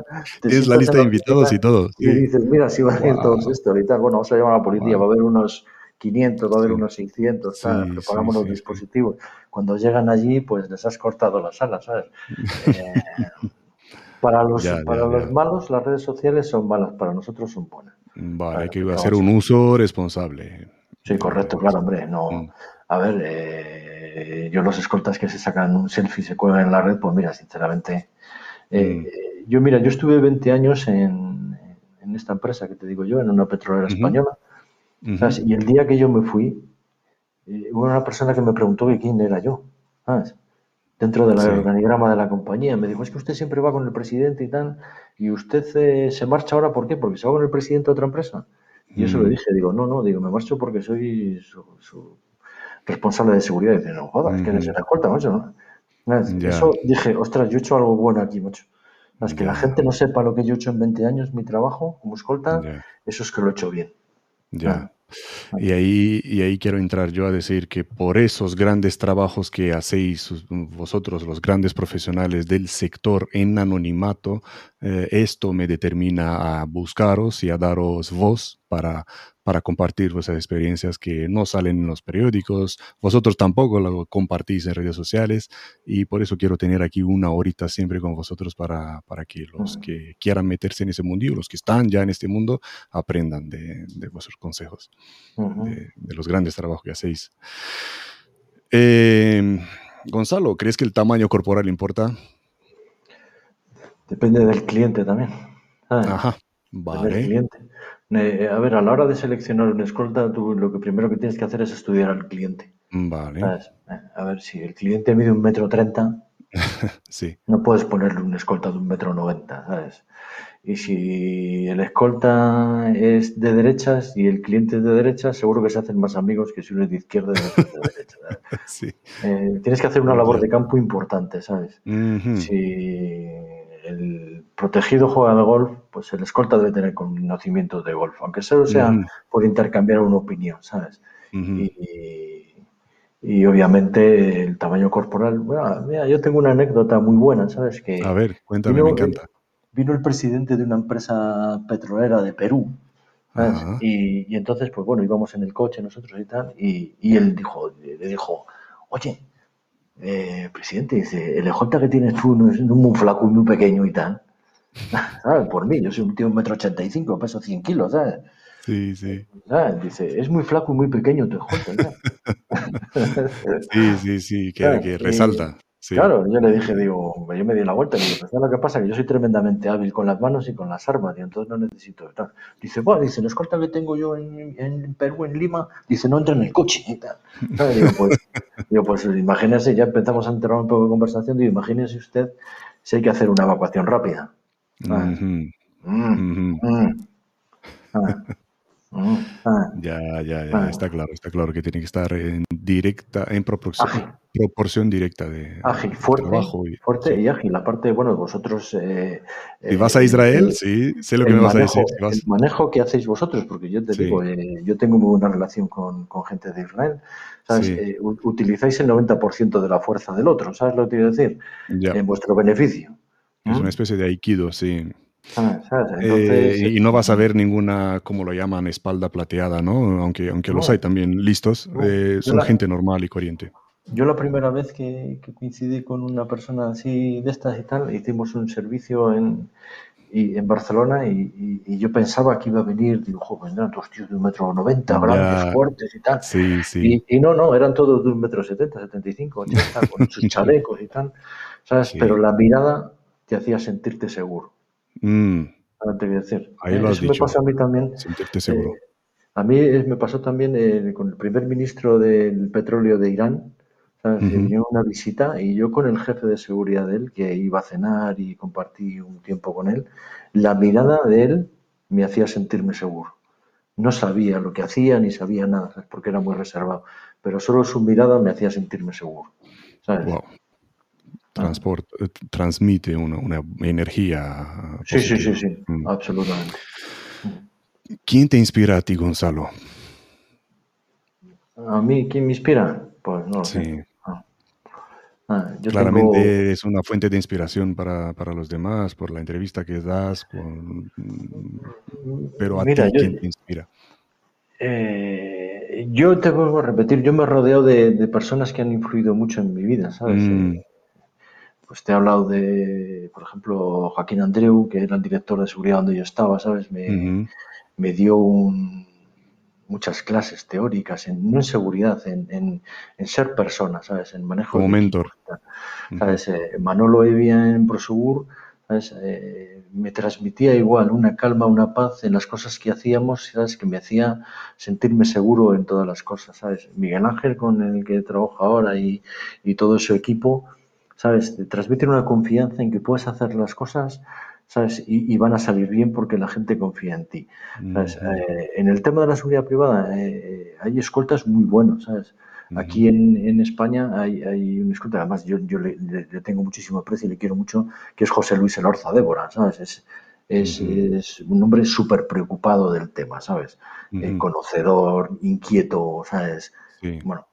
tienes la lista de invitados y todo. y dices, mira, si van a ir todos Wow, estos y tal, bueno, vamos a llamar a la policía, va a wow. haber unos 500, va a haber Sí, unos 600, ¿sabes? sí, Preparamos los sí, sí. dispositivos. Cuando llegan allí, pues les has cortado las alas, ¿sabes? Eh, para los, Ya, para ya, los ya. malos, las redes sociales son malas, para nosotros son buenas. Vale, hay ¿sabes? que hacer un uso responsable. Sí, correcto, claro, hombre. No, mm, a ver, eh, yo los escoltas que se sacan un selfie y se cuelgan en la red, pues mira, sinceramente, eh, mm, yo, mira, yo estuve 20 años en, en, esta empresa que te digo yo, en una petrolera española. Y el día que yo me fui, eh, hubo una persona que me preguntó que quién era yo. ¿sabes? Dentro del organigrama de la compañía. Me dijo, es que usted siempre va con el presidente y tal. Y usted eh, se marcha ahora, ¿por qué? Porque se va con el presidente de otra empresa. Y eso le dije, digo, no, no, digo, me marcho porque soy su, responsable de seguridad. Y dice, no jodas, que se escolta, macho, ¿no? Eso dije, ostras, yo he hecho algo bueno aquí, macho. Es que la gente no sepa lo que yo he hecho en 20 años, mi trabajo como escolta, eso es que lo he hecho bien. Ya. Y ahí, y ahí quiero entrar yo a decir que por esos grandes trabajos que hacéis vosotros, los grandes profesionales del sector en anonimato, eh, esto me determina a buscaros y a daros voz para, para compartir vuestras experiencias que no salen en los periódicos, vosotros tampoco lo compartís en redes sociales y por eso quiero tener aquí una horita siempre con vosotros para, para que los que quieran meterse en ese mundillo, los que están ya en este mundo, aprendan de, vuestros consejos, de, los grandes trabajos que hacéis. Eh, Gonzalo, ¿crees que el tamaño corporal importa? Depende del cliente también. Ajá, vale. Eh, a ver, a la hora de seleccionar un escolta, tú lo que primero que tienes que hacer es estudiar al cliente. Vale. Eh, a ver, si el cliente mide un metro treinta, sí. no puedes ponerle un escolta de un metro noventa, ¿sabes? Y si el escolta es de derechas y el cliente es de derechas, seguro que se hacen más amigos que si uno es de izquierda y otro es de derecha. sí. Eh, tienes que hacer una labor de campo importante, ¿sabes? Si el protegido juega de golf, pues el escolta debe tener conocimiento de golf, aunque solo sea por intercambiar una opinión, ¿sabes? y, obviamente el tamaño corporal. Bueno, mira, yo tengo una anécdota muy buena, ¿sabes? Que A ver, cuéntame, me encanta. Vino el presidente de una empresa petrolera de Perú, ¿sabes? Y, entonces, pues bueno, íbamos en el coche nosotros y tal, y, y él dijo, le dijo, oye, eh, presidente, dice, el EJ que tienes tú no es muy flaco y muy pequeño y tal. ¿Sabes? Por mí, yo soy un tío de un metro ochenta y cinco, peso 100 kilos, ¿sabes? Sí, sí. Dice, es muy flaco y muy pequeño tu EJ, sí, sí, sí, que, resalta. Claro, yo le dije, digo, yo me di la vuelta y le digo, lo que pasa? Que yo soy tremendamente hábil con las manos y con las armas, y entonces no necesito tal. Dice, bueno, dice, la escolta que tengo yo en, Perú, en Lima, dice, no entra en el coche y tal. Digo, pues, digo, pues imagínese, ya empezamos a entrar un poco de conversación, digo, imagínese usted si hay que hacer una evacuación rápida. Mm, mm. Ah. Mm, ah. Ya, ya, ya, ah. está claro, está claro que tiene que estar en directa, en proporción, proporción directa de, ágil, fuerte, trabajo y, fuerte y ágil. Aparte, bueno, vosotros. Eh, si vas a Israel, sí, sé lo que me vas a decir. El manejo que hacéis vosotros, porque yo te digo, eh, yo tengo muy buena relación con, gente de Israel. ¿sabes? Eh, utilizáis el 90% de la fuerza del otro, ¿sabes lo que quiero decir? En vuestro beneficio. Es una especie de aikido, sí. Eh, y no vas a ver ninguna, como lo llaman, espalda plateada, ¿no? Aunque, aunque los hay también listos, eh, son gente normal y corriente. Yo la primera vez que, coincidí con una persona así de estas y tal, hicimos un servicio en, en Barcelona y, yo pensaba que iba a venir, digo, joder, vendrán dos tíos de un metro noventa, grandes, fuertes y tal. Sí, sí. Y, no, no, eran todos de un metro setenta, setenta y cinco, con sus chalecos y tal, ¿sabes? Pero la mirada te hacía sentirte seguro. Mm. te voy a decir. Ahí lo has Eso me pasó a mí también. seguro. Eh, a mí me pasó también eh, con el primer ministro del petróleo de Irán. ¿sabes? una visita y yo con el jefe de seguridad de él, que iba a cenar y compartí un tiempo con él, la mirada de él me hacía sentirme seguro. No sabía lo que hacía ni sabía nada, porque era muy reservado, pero solo su mirada me hacía sentirme seguro. ¿sabes? transporte, eh, transmite una, una energía. Sí, sí, sí, sí, mm. absolutamente. ¿Quién te inspira a ti, Gonzalo? A mí, ¿quién me inspira? Pues no sí. Ah. Ah, Claramente es una fuente de inspiración para, para, los demás, por la entrevista que das, pero a ti, ¿quién te inspira? Eh, yo te vuelvo a repetir, yo me he rodeado de, de, personas que han influido mucho en mi vida, ¿sabes? Mm. Pues te he hablado de, por ejemplo, Joaquín Andreu, que era el director de seguridad donde yo estaba, ¿sabes? Me, me dio muchas clases teóricas, en, no en seguridad, en, ser persona, ¿sabes? En manejo. Como mentor. ¿Sabes? Eh, Manolo Evia en Prosegur, Eh, me transmitía igual una calma, una paz en las cosas que hacíamos, ¿sabes? Que me hacía sentirme seguro en todas las cosas, ¿sabes? Miguel Ángel, con el que trabajo ahora y, y todo su equipo, ¿sabes? Te transmiten una confianza en que puedes hacer las cosas, ¿sabes? Y, van a salir bien porque la gente confía en ti. Eh, en el tema de la seguridad privada eh, hay escoltas muy buenos, ¿sabes? Aquí en, España hay, hay, un escolta, además yo, le, tengo muchísimo aprecio y le quiero mucho, que es José Luis Elorza Débora, ¿sabes? Es, es, un hombre súper preocupado del tema, ¿sabes? Eh, conocedor, inquieto, ¿sabes? Bueno,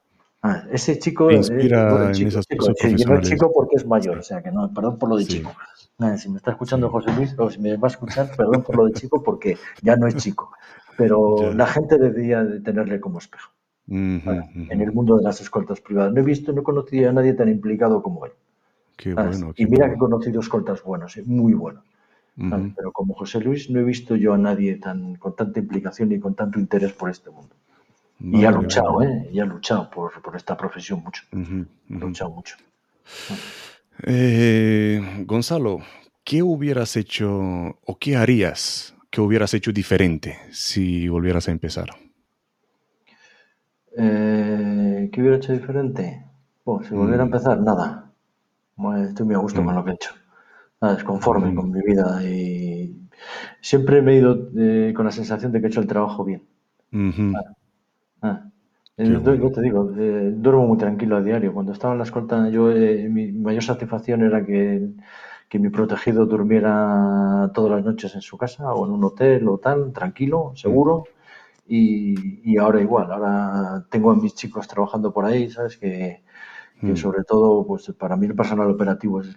ah, ese chico... inspira en esas chico, chico porque es mayor, o sea que no, perdón por lo de chico. Ah, si me está escuchando José Luis, o si me va a escuchar, perdón por lo de chico, porque ya no es chico. Pero la gente debería de tenerle como espejo en el mundo de las escoltas privadas. No he visto, no he conocido a nadie tan implicado como él. y mira que he conocido escoltas buenos, eh, muy buenos. Pero como José Luis no he visto yo a nadie tan con tanta implicación y con tanto interés por este mundo. Y ha luchado, ¿eh? Y ha luchado por, esta profesión mucho. Ha luchado mucho. Eh, Gonzalo, ¿qué hubieras hecho o qué harías que hubieras hecho diferente si volvieras a empezar? Eh, ¿Qué hubiera hecho diferente? Pues si volviera a mm. empezar, nada. estoy muy a gusto con mm. lo que he hecho. Nada, conforme mm. con mi vida y siempre me he ido eh, con la sensación de que he hecho el trabajo bien. Ah. Eh, yo, te digo, duermo muy tranquilo a diario. Cuando estaba en la escolta, yo mi mayor satisfacción era que, que, mi protegido durmiera todas las noches en su casa o en un hotel o tal, tranquilo, seguro. Y, ahora igual, ahora tengo a mis chicos trabajando por ahí, ¿sabes? Que, mm. sobre todo, pues para mí el personal operativo es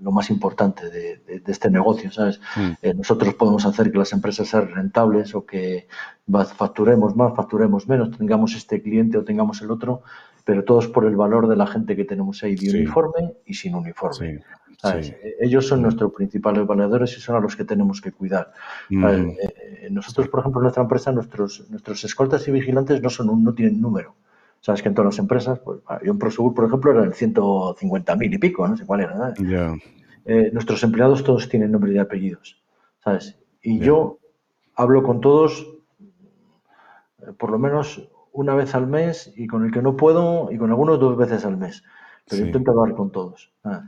lo más importante de, este negocio, ¿sabes? Mm. Eh, nosotros podemos hacer que las empresas sean rentables o que facturemos más, facturemos menos, tengamos este cliente o tengamos el otro, pero todo es por el valor de la gente que tenemos ahí de uniforme y sin uniforme. Eh, ellos son nuestros principales valedores y son a los que tenemos que cuidar. Mm. Eh, nosotros, por ejemplo, en nuestra empresa, nuestros, nuestros escoltas y vigilantes no, son no tienen número. Sabes que en todas las empresas, pues, yo en Prosegur, por ejemplo, era el 150.000 y pico, no sé cuál era. Eh, nuestros empleados todos tienen nombre y apellidos. ¿Sabes? Y yo hablo con todos por lo menos una vez al mes y con el que no puedo y con algunos dos veces al mes pero intento hablar con todos. Ah,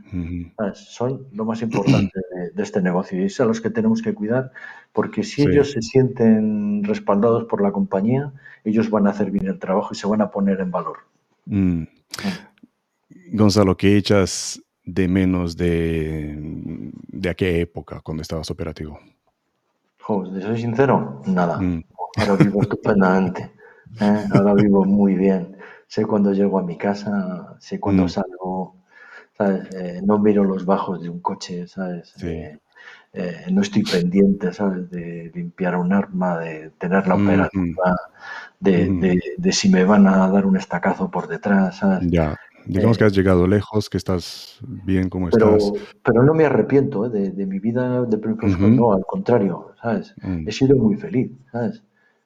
son lo más importante de, este negocio y es a los que tenemos que cuidar porque si ellos se sienten respaldados por la compañía, ellos van a hacer bien el trabajo y se van a poner en valor. Mm. Ah. Gonzalo, ¿qué echas de menos de, de aquella época cuando estabas operativo? Joder, soy sincero, nada. Mm. Ahora vivo estupendamente. ¿eh? Ahora vivo muy bien sé cuando llego a mi casa, sé cuando mm. salgo, ¿sabes? Eh, no miro los bajos de un coche, ¿sabes? Eh, eh, no estoy pendiente, ¿sabes? De limpiar un arma, de tener la mm, operativa, mm. de, de, si me van a dar un estacazo por detrás, ¿sabes? Ya. Digamos que has llegado lejos, que estás bien como estás. Pero no me arrepiento de, de, mi vida de profesor, no, al contrario, ¿sabes? He sido muy feliz, ¿sabes?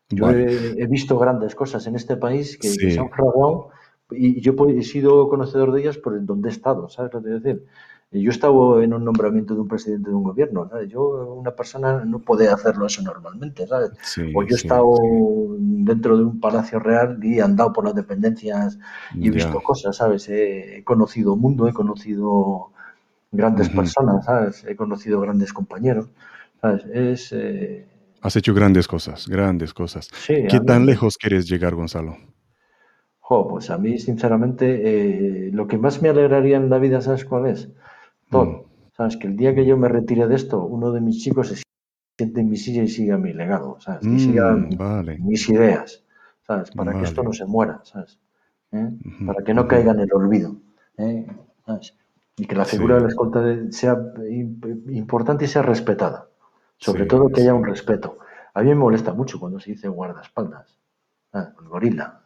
Yo he, visto grandes cosas en este país que, se han fraguado y yo he sido conocedor de ellas por donde he estado, ¿sabes lo que decir? Yo he estado en un nombramiento de un presidente de un gobierno, ¿sabes? Yo, una persona, no puede hacerlo eso normalmente, ¿sabes? o yo he estado dentro de un palacio real y he andado por las dependencias y he visto cosas, ¿sabes? He, conocido mundo, he conocido grandes personas, ¿sabes? He conocido grandes compañeros, ¿sabes? Es... Eh, Has hecho grandes cosas, grandes cosas. ¿Qué tan lejos quieres llegar, Gonzalo? Pues a mí, sinceramente, eh, lo que más me alegraría en la vida, ¿sabes cuál es? Todo. Mm. Sabes que el día que yo me retire de esto, uno de mis chicos se siente en mi silla y siga mi legado, ¿sabes? Que siga mm, mis ideas, ¿sabes? Para que esto no se muera, ¿sabes? ¿Eh? Para que no caiga en el olvido, ¿eh? Y que la figura de la escolta sea importante y sea respetada. Sobre todo que haya un respeto. A mí me molesta mucho cuando se dice guardaespaldas. El gorila,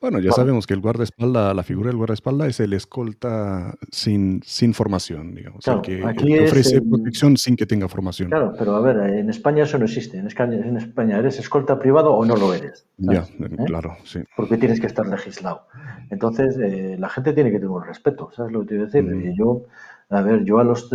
Bueno, ya sabemos que el guardaespaldas, la figura del guardaespaldas es el escolta sin, sin formación, digamos. el que, ofrece protección sin que tenga formación. Claro, pero a ver, en España eso no existe. En España, en España ¿eres escolta privado o no lo eres? Ya, ¿Eh? claro, sí. Porque tienes que estar legislado. Entonces, eh, la gente tiene que tener un respeto, ¿sabes lo que te quiero decir? Yo a ver, yo a los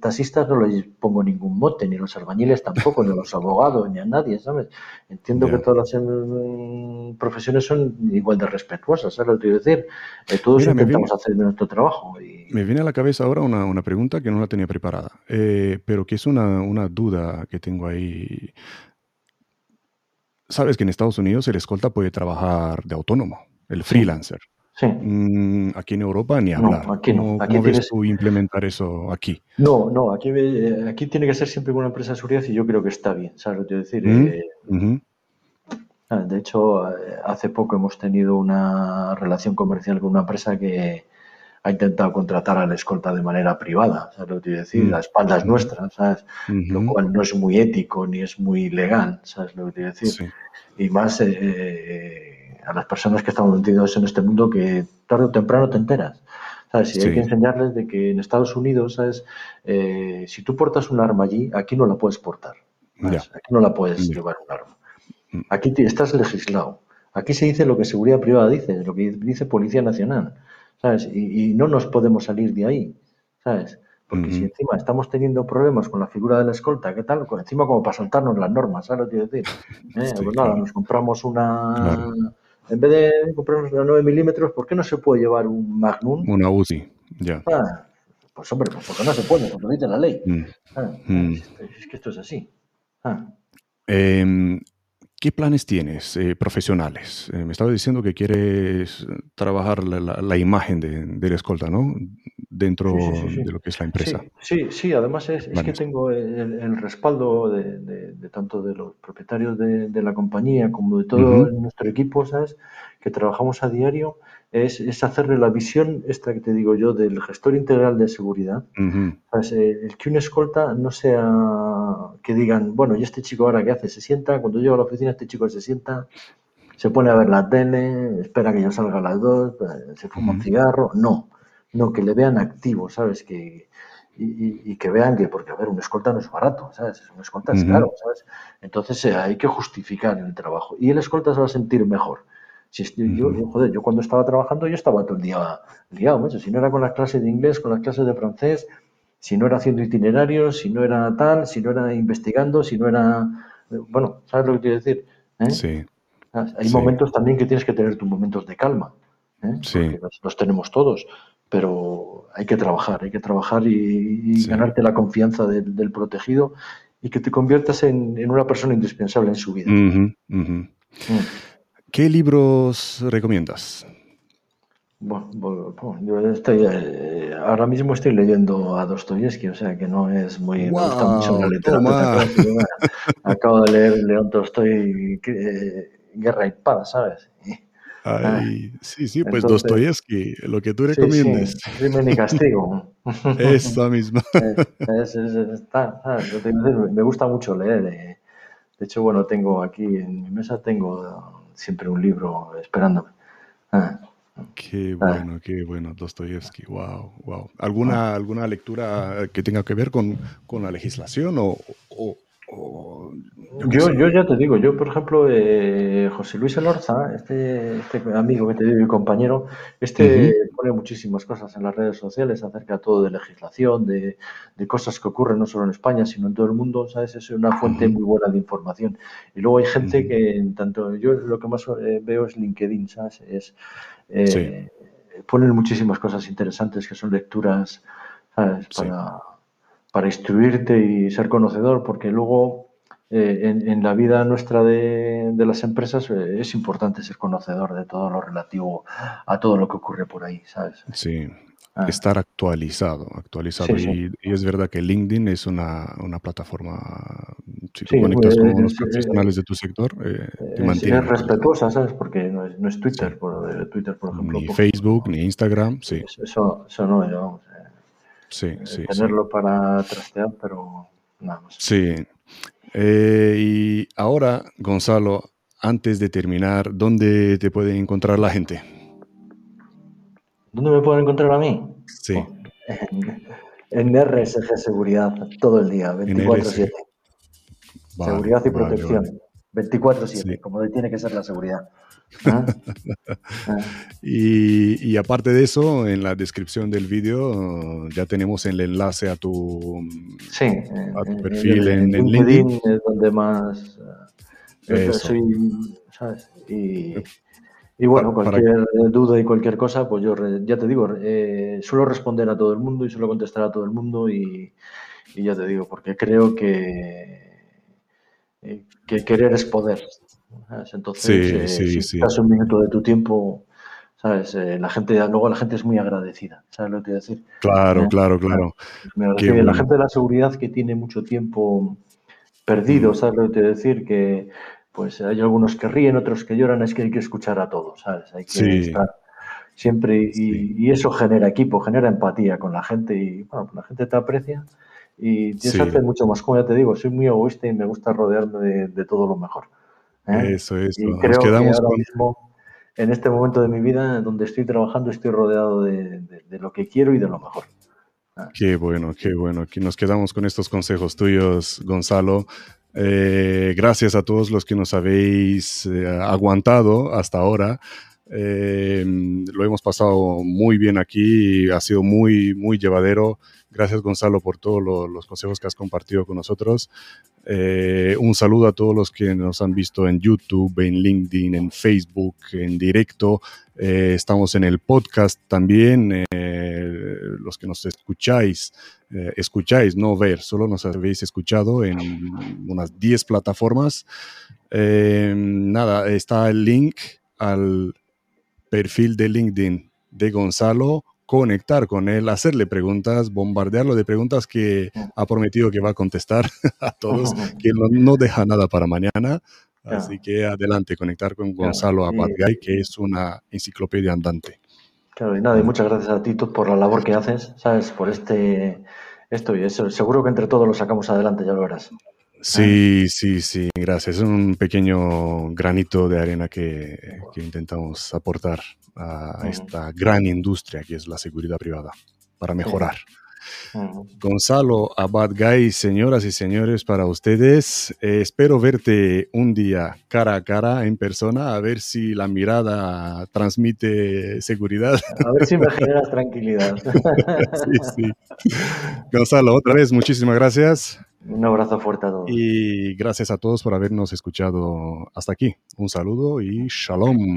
taxistas no les pongo ningún mote, ni a los albañiles tampoco, ni a los abogados, ni a nadie, ¿sabes? Entiendo que todas las mm, profesiones son igual de respetuosas, ¿sabes lo que quiero decir? Eh, todos intentamos hacer nuestro trabajo. Y... Me viene a la cabeza ahora una, una pregunta que no la tenía preparada, eh, pero que es una, una duda que tengo ahí. Sabes que en Estados Unidos el escolta puede trabajar de autónomo, el freelancer. Sí. Mm, aquí en Europa ni hablar. No, aquí no. ¿Cómo, ves tú implementar eso aquí? No, no, aquí, eh, aquí tiene que ser siempre una empresa de seguridad y yo creo que está bien, ¿sabes lo que quiero decir? Mm, eh, ah, de hecho, eh, hace poco hemos tenido una relación comercial con una empresa que ha intentado contratar a la escolta de manera privada, ¿sabes lo que quiero decir? A espaldas nuestras, ¿sabes? Lo cual no es muy ético ni es muy legal, ¿sabes lo que quiero decir? Y más... Eh, a las personas que estamos metidos en este mundo que tarde o temprano te enteras. ¿Sabes? Y hay que enseñarles de que en Estados Unidos, ¿sabes? Eh, si tú portas un arma allí, aquí no la puedes portar. Aquí no la puedes llevar un arma. Mm. Aquí estás legislado. Aquí se dice lo que seguridad privada dice, lo que dice Policía Nacional. ¿Sabes? Y, no nos podemos salir de ahí. ¿Sabes? Porque si encima estamos teniendo problemas con la figura de la escolta, ¿qué tal? Encima como para saltarnos las normas, ¿sabes lo que quiero decir? ¿Eh? pues nada, nos compramos una, en vez de comprarnos una 9 milímetros, ¿por qué no se puede llevar un Magnum? Una UCI, ya. Ah, pues hombre, pues porque no se puede, porque lo dice la ley. Mm. Ah, mm. es, que esto es así. Ah. Em, ¿Qué planes tienes eh, profesionales? Eh, me estaba diciendo que quieres trabajar la, imagen de, la escolta, ¿no? Dentro de lo que es la empresa. Sí, sí, además es, que tengo el, respaldo de, tanto de los propietarios de, la compañía como de todo nuestro equipo, ¿sabes? Que trabajamos a diario es, hacerle la visión, esta que te digo yo, del gestor integral de seguridad. el que un escolta no sea que digan, bueno, ¿y este chico ahora qué hace? Se sienta, cuando llega a la oficina este chico se sienta, se pone a ver la tele, espera que yo salga a las dos, eh, se fuma un cigarro. No, no, que le vean activo, ¿sabes? Que, y, que vean que, porque a ver, un escolta no es barato, ¿sabes? Un escolta es caro, ¿sabes? Entonces eh, hay que justificar el trabajo. Y el escolta se va a sentir mejor. Si yo, joder, yo cuando estaba trabajando yo estaba todo el día liado, si no era con las clases de inglés, con las clases de francés, si no era haciendo itinerarios, si no era tal, si no era investigando, si no era... Bueno, ¿sabes lo que quiero decir? ¿Eh? Sí. Hay momentos también que tienes que tener tus momentos de calma. ¿eh? Sí. Los, tenemos todos, pero hay que trabajar, hay que trabajar y, ganarte la confianza del, protegido y que te conviertas en, una persona indispensable en su vida. Mm. ¿Qué libros recomiendas? Bueno, yo estoy, eh, ahora mismo estoy leyendo a Dostoyevsky, o sea que no es muy... me gusta mucho la literatura. Acabo de leer León Tolstoy, eh, Guerra y Paz, ¿sabes? Ay, sí, sí, pues Dostoyevsky, lo que tú recomiendas. Sí, Crimen y castigo. Esa misma. me gusta mucho leer. Eh. De hecho, bueno, tengo aquí en mi mesa, tengo siempre un libro esperándome. Ah. Qué ah. bueno, qué bueno, Dostoyevsky, wow, wow. ¿Alguna, ¿Alguna lectura que tenga que ver con, con la legislación o, yo, yo ya te digo, yo por ejemplo, eh, José Luis Elorza, este, este, amigo que te digo y compañero, este pone muchísimas cosas en las redes sociales acerca todo de legislación, de, cosas que ocurren no solo en España, sino en todo el mundo, ¿sabes? Es una fuente muy buena de información. Y luego hay gente que, en tanto, yo lo que más eh, veo es LinkedIn, ¿sabes? Es, eh, Ponen muchísimas cosas interesantes que son lecturas, ¿sabes? Para para instruirte y ser conocedor, porque luego eh, en, la vida nuestra de, las empresas eh, es importante ser conocedor de todo lo relativo a todo lo que ocurre por ahí, ¿sabes? Sí. Ah. Estar actualizado, actualizado. Y, es verdad que LinkedIn es una, plataforma, si te conectas pues, con los profesionales de tu sector, eh, te mantiene. Es respetuosa, ¿sabes? Porque no es, Twitter, por, Twitter, por ejemplo. Ni Facebook, ni Instagram, sí. Eso, eso no, vamos, Sí, sí. Tenerlo para trastear, pero nada más. Sí. Eh, y ahora, Gonzalo, antes de terminar, ¿dónde te puede encontrar la gente? ¿Dónde me pueden encontrar a mí? Sí. En, RSG Seguridad, todo el día, 24-7. Seguridad y protección. 24-7, como tiene que ser la seguridad. ¿Ah? Ah. y, aparte de eso, en la descripción del vídeo ya tenemos el enlace a tu, sí, perfil en, LinkedIn, Es donde más eh, soy, ¿sabes? Y, y bueno, cualquier duda y cualquier cosa, pues yo ya te digo, eh, suelo responder a todo el mundo y suelo contestar a todo el mundo y, ya te digo, porque creo que, eh, que querer es poder. Entonces, eh, si das un minuto de tu tiempo, ¿sabes? la gente, luego la gente es muy agradecida, ¿sabes lo que quiero decir? Claro, claro, claro. La gente de la seguridad que tiene mucho tiempo perdido, mm. ¿sabes lo que quiero decir? Que pues hay algunos que ríen, otros que lloran, es que hay que escuchar a todos, ¿sabes? Hay que estar siempre y, eso genera equipo, genera empatía con la gente y bueno, la gente te aprecia y tienes que hacer mucho más. Como ya te digo, soy muy egoísta y me gusta rodearme de, todo lo mejor. ¿Eh? Eso, eso. Y creo que ahora mismo, en este momento de mi vida, donde estoy trabajando, estoy rodeado de, lo que quiero y de lo mejor. ¿eh? Qué bueno, qué bueno. Aquí nos quedamos con estos consejos tuyos, Gonzalo. Eh, gracias a todos los que nos habéis eh, aguantado hasta ahora. Eh, lo hemos pasado muy bien aquí, ha sido muy, muy llevadero. Gracias Gonzalo por todos los consejos que has compartido con nosotros. un saludo a todos los que nos han visto en YouTube, en LinkedIn, en Facebook, en directo. estamos en el podcast también. los que nos escucháis eh, escucháis, no ver, solo nos habéis escuchado en unas 10 plataformas. Eh, nada, está el link al perfil de LinkedIn de Gonzalo, conectar con él, hacerle preguntas, bombardearlo de preguntas que ha prometido que va a contestar a todos, que no, deja nada para mañana. Así que adelante, conectar con Gonzalo Abadgay, que es una enciclopedia andante. Claro, y nada, y muchas gracias a ti por la labor que haces, ¿sabes? Por este, esto y eso. Seguro que entre todos lo sacamos adelante, ya lo verás. Sí, sí, sí, gracias. Es un pequeño granito de arena que, intentamos aportar a esta gran industria que es la seguridad privada para mejorar. Gonzalo Abad Gay, señoras y señores, para ustedes. Eh, espero verte un día cara a cara en persona, a ver si la mirada transmite seguridad. A ver si me generas tranquilidad. sí, sí. Gonzalo, otra vez, muchísimas gracias. Un abrazo fuerte a todos. Y gracias a todos por habernos escuchado hasta aquí. Un saludo y shalom.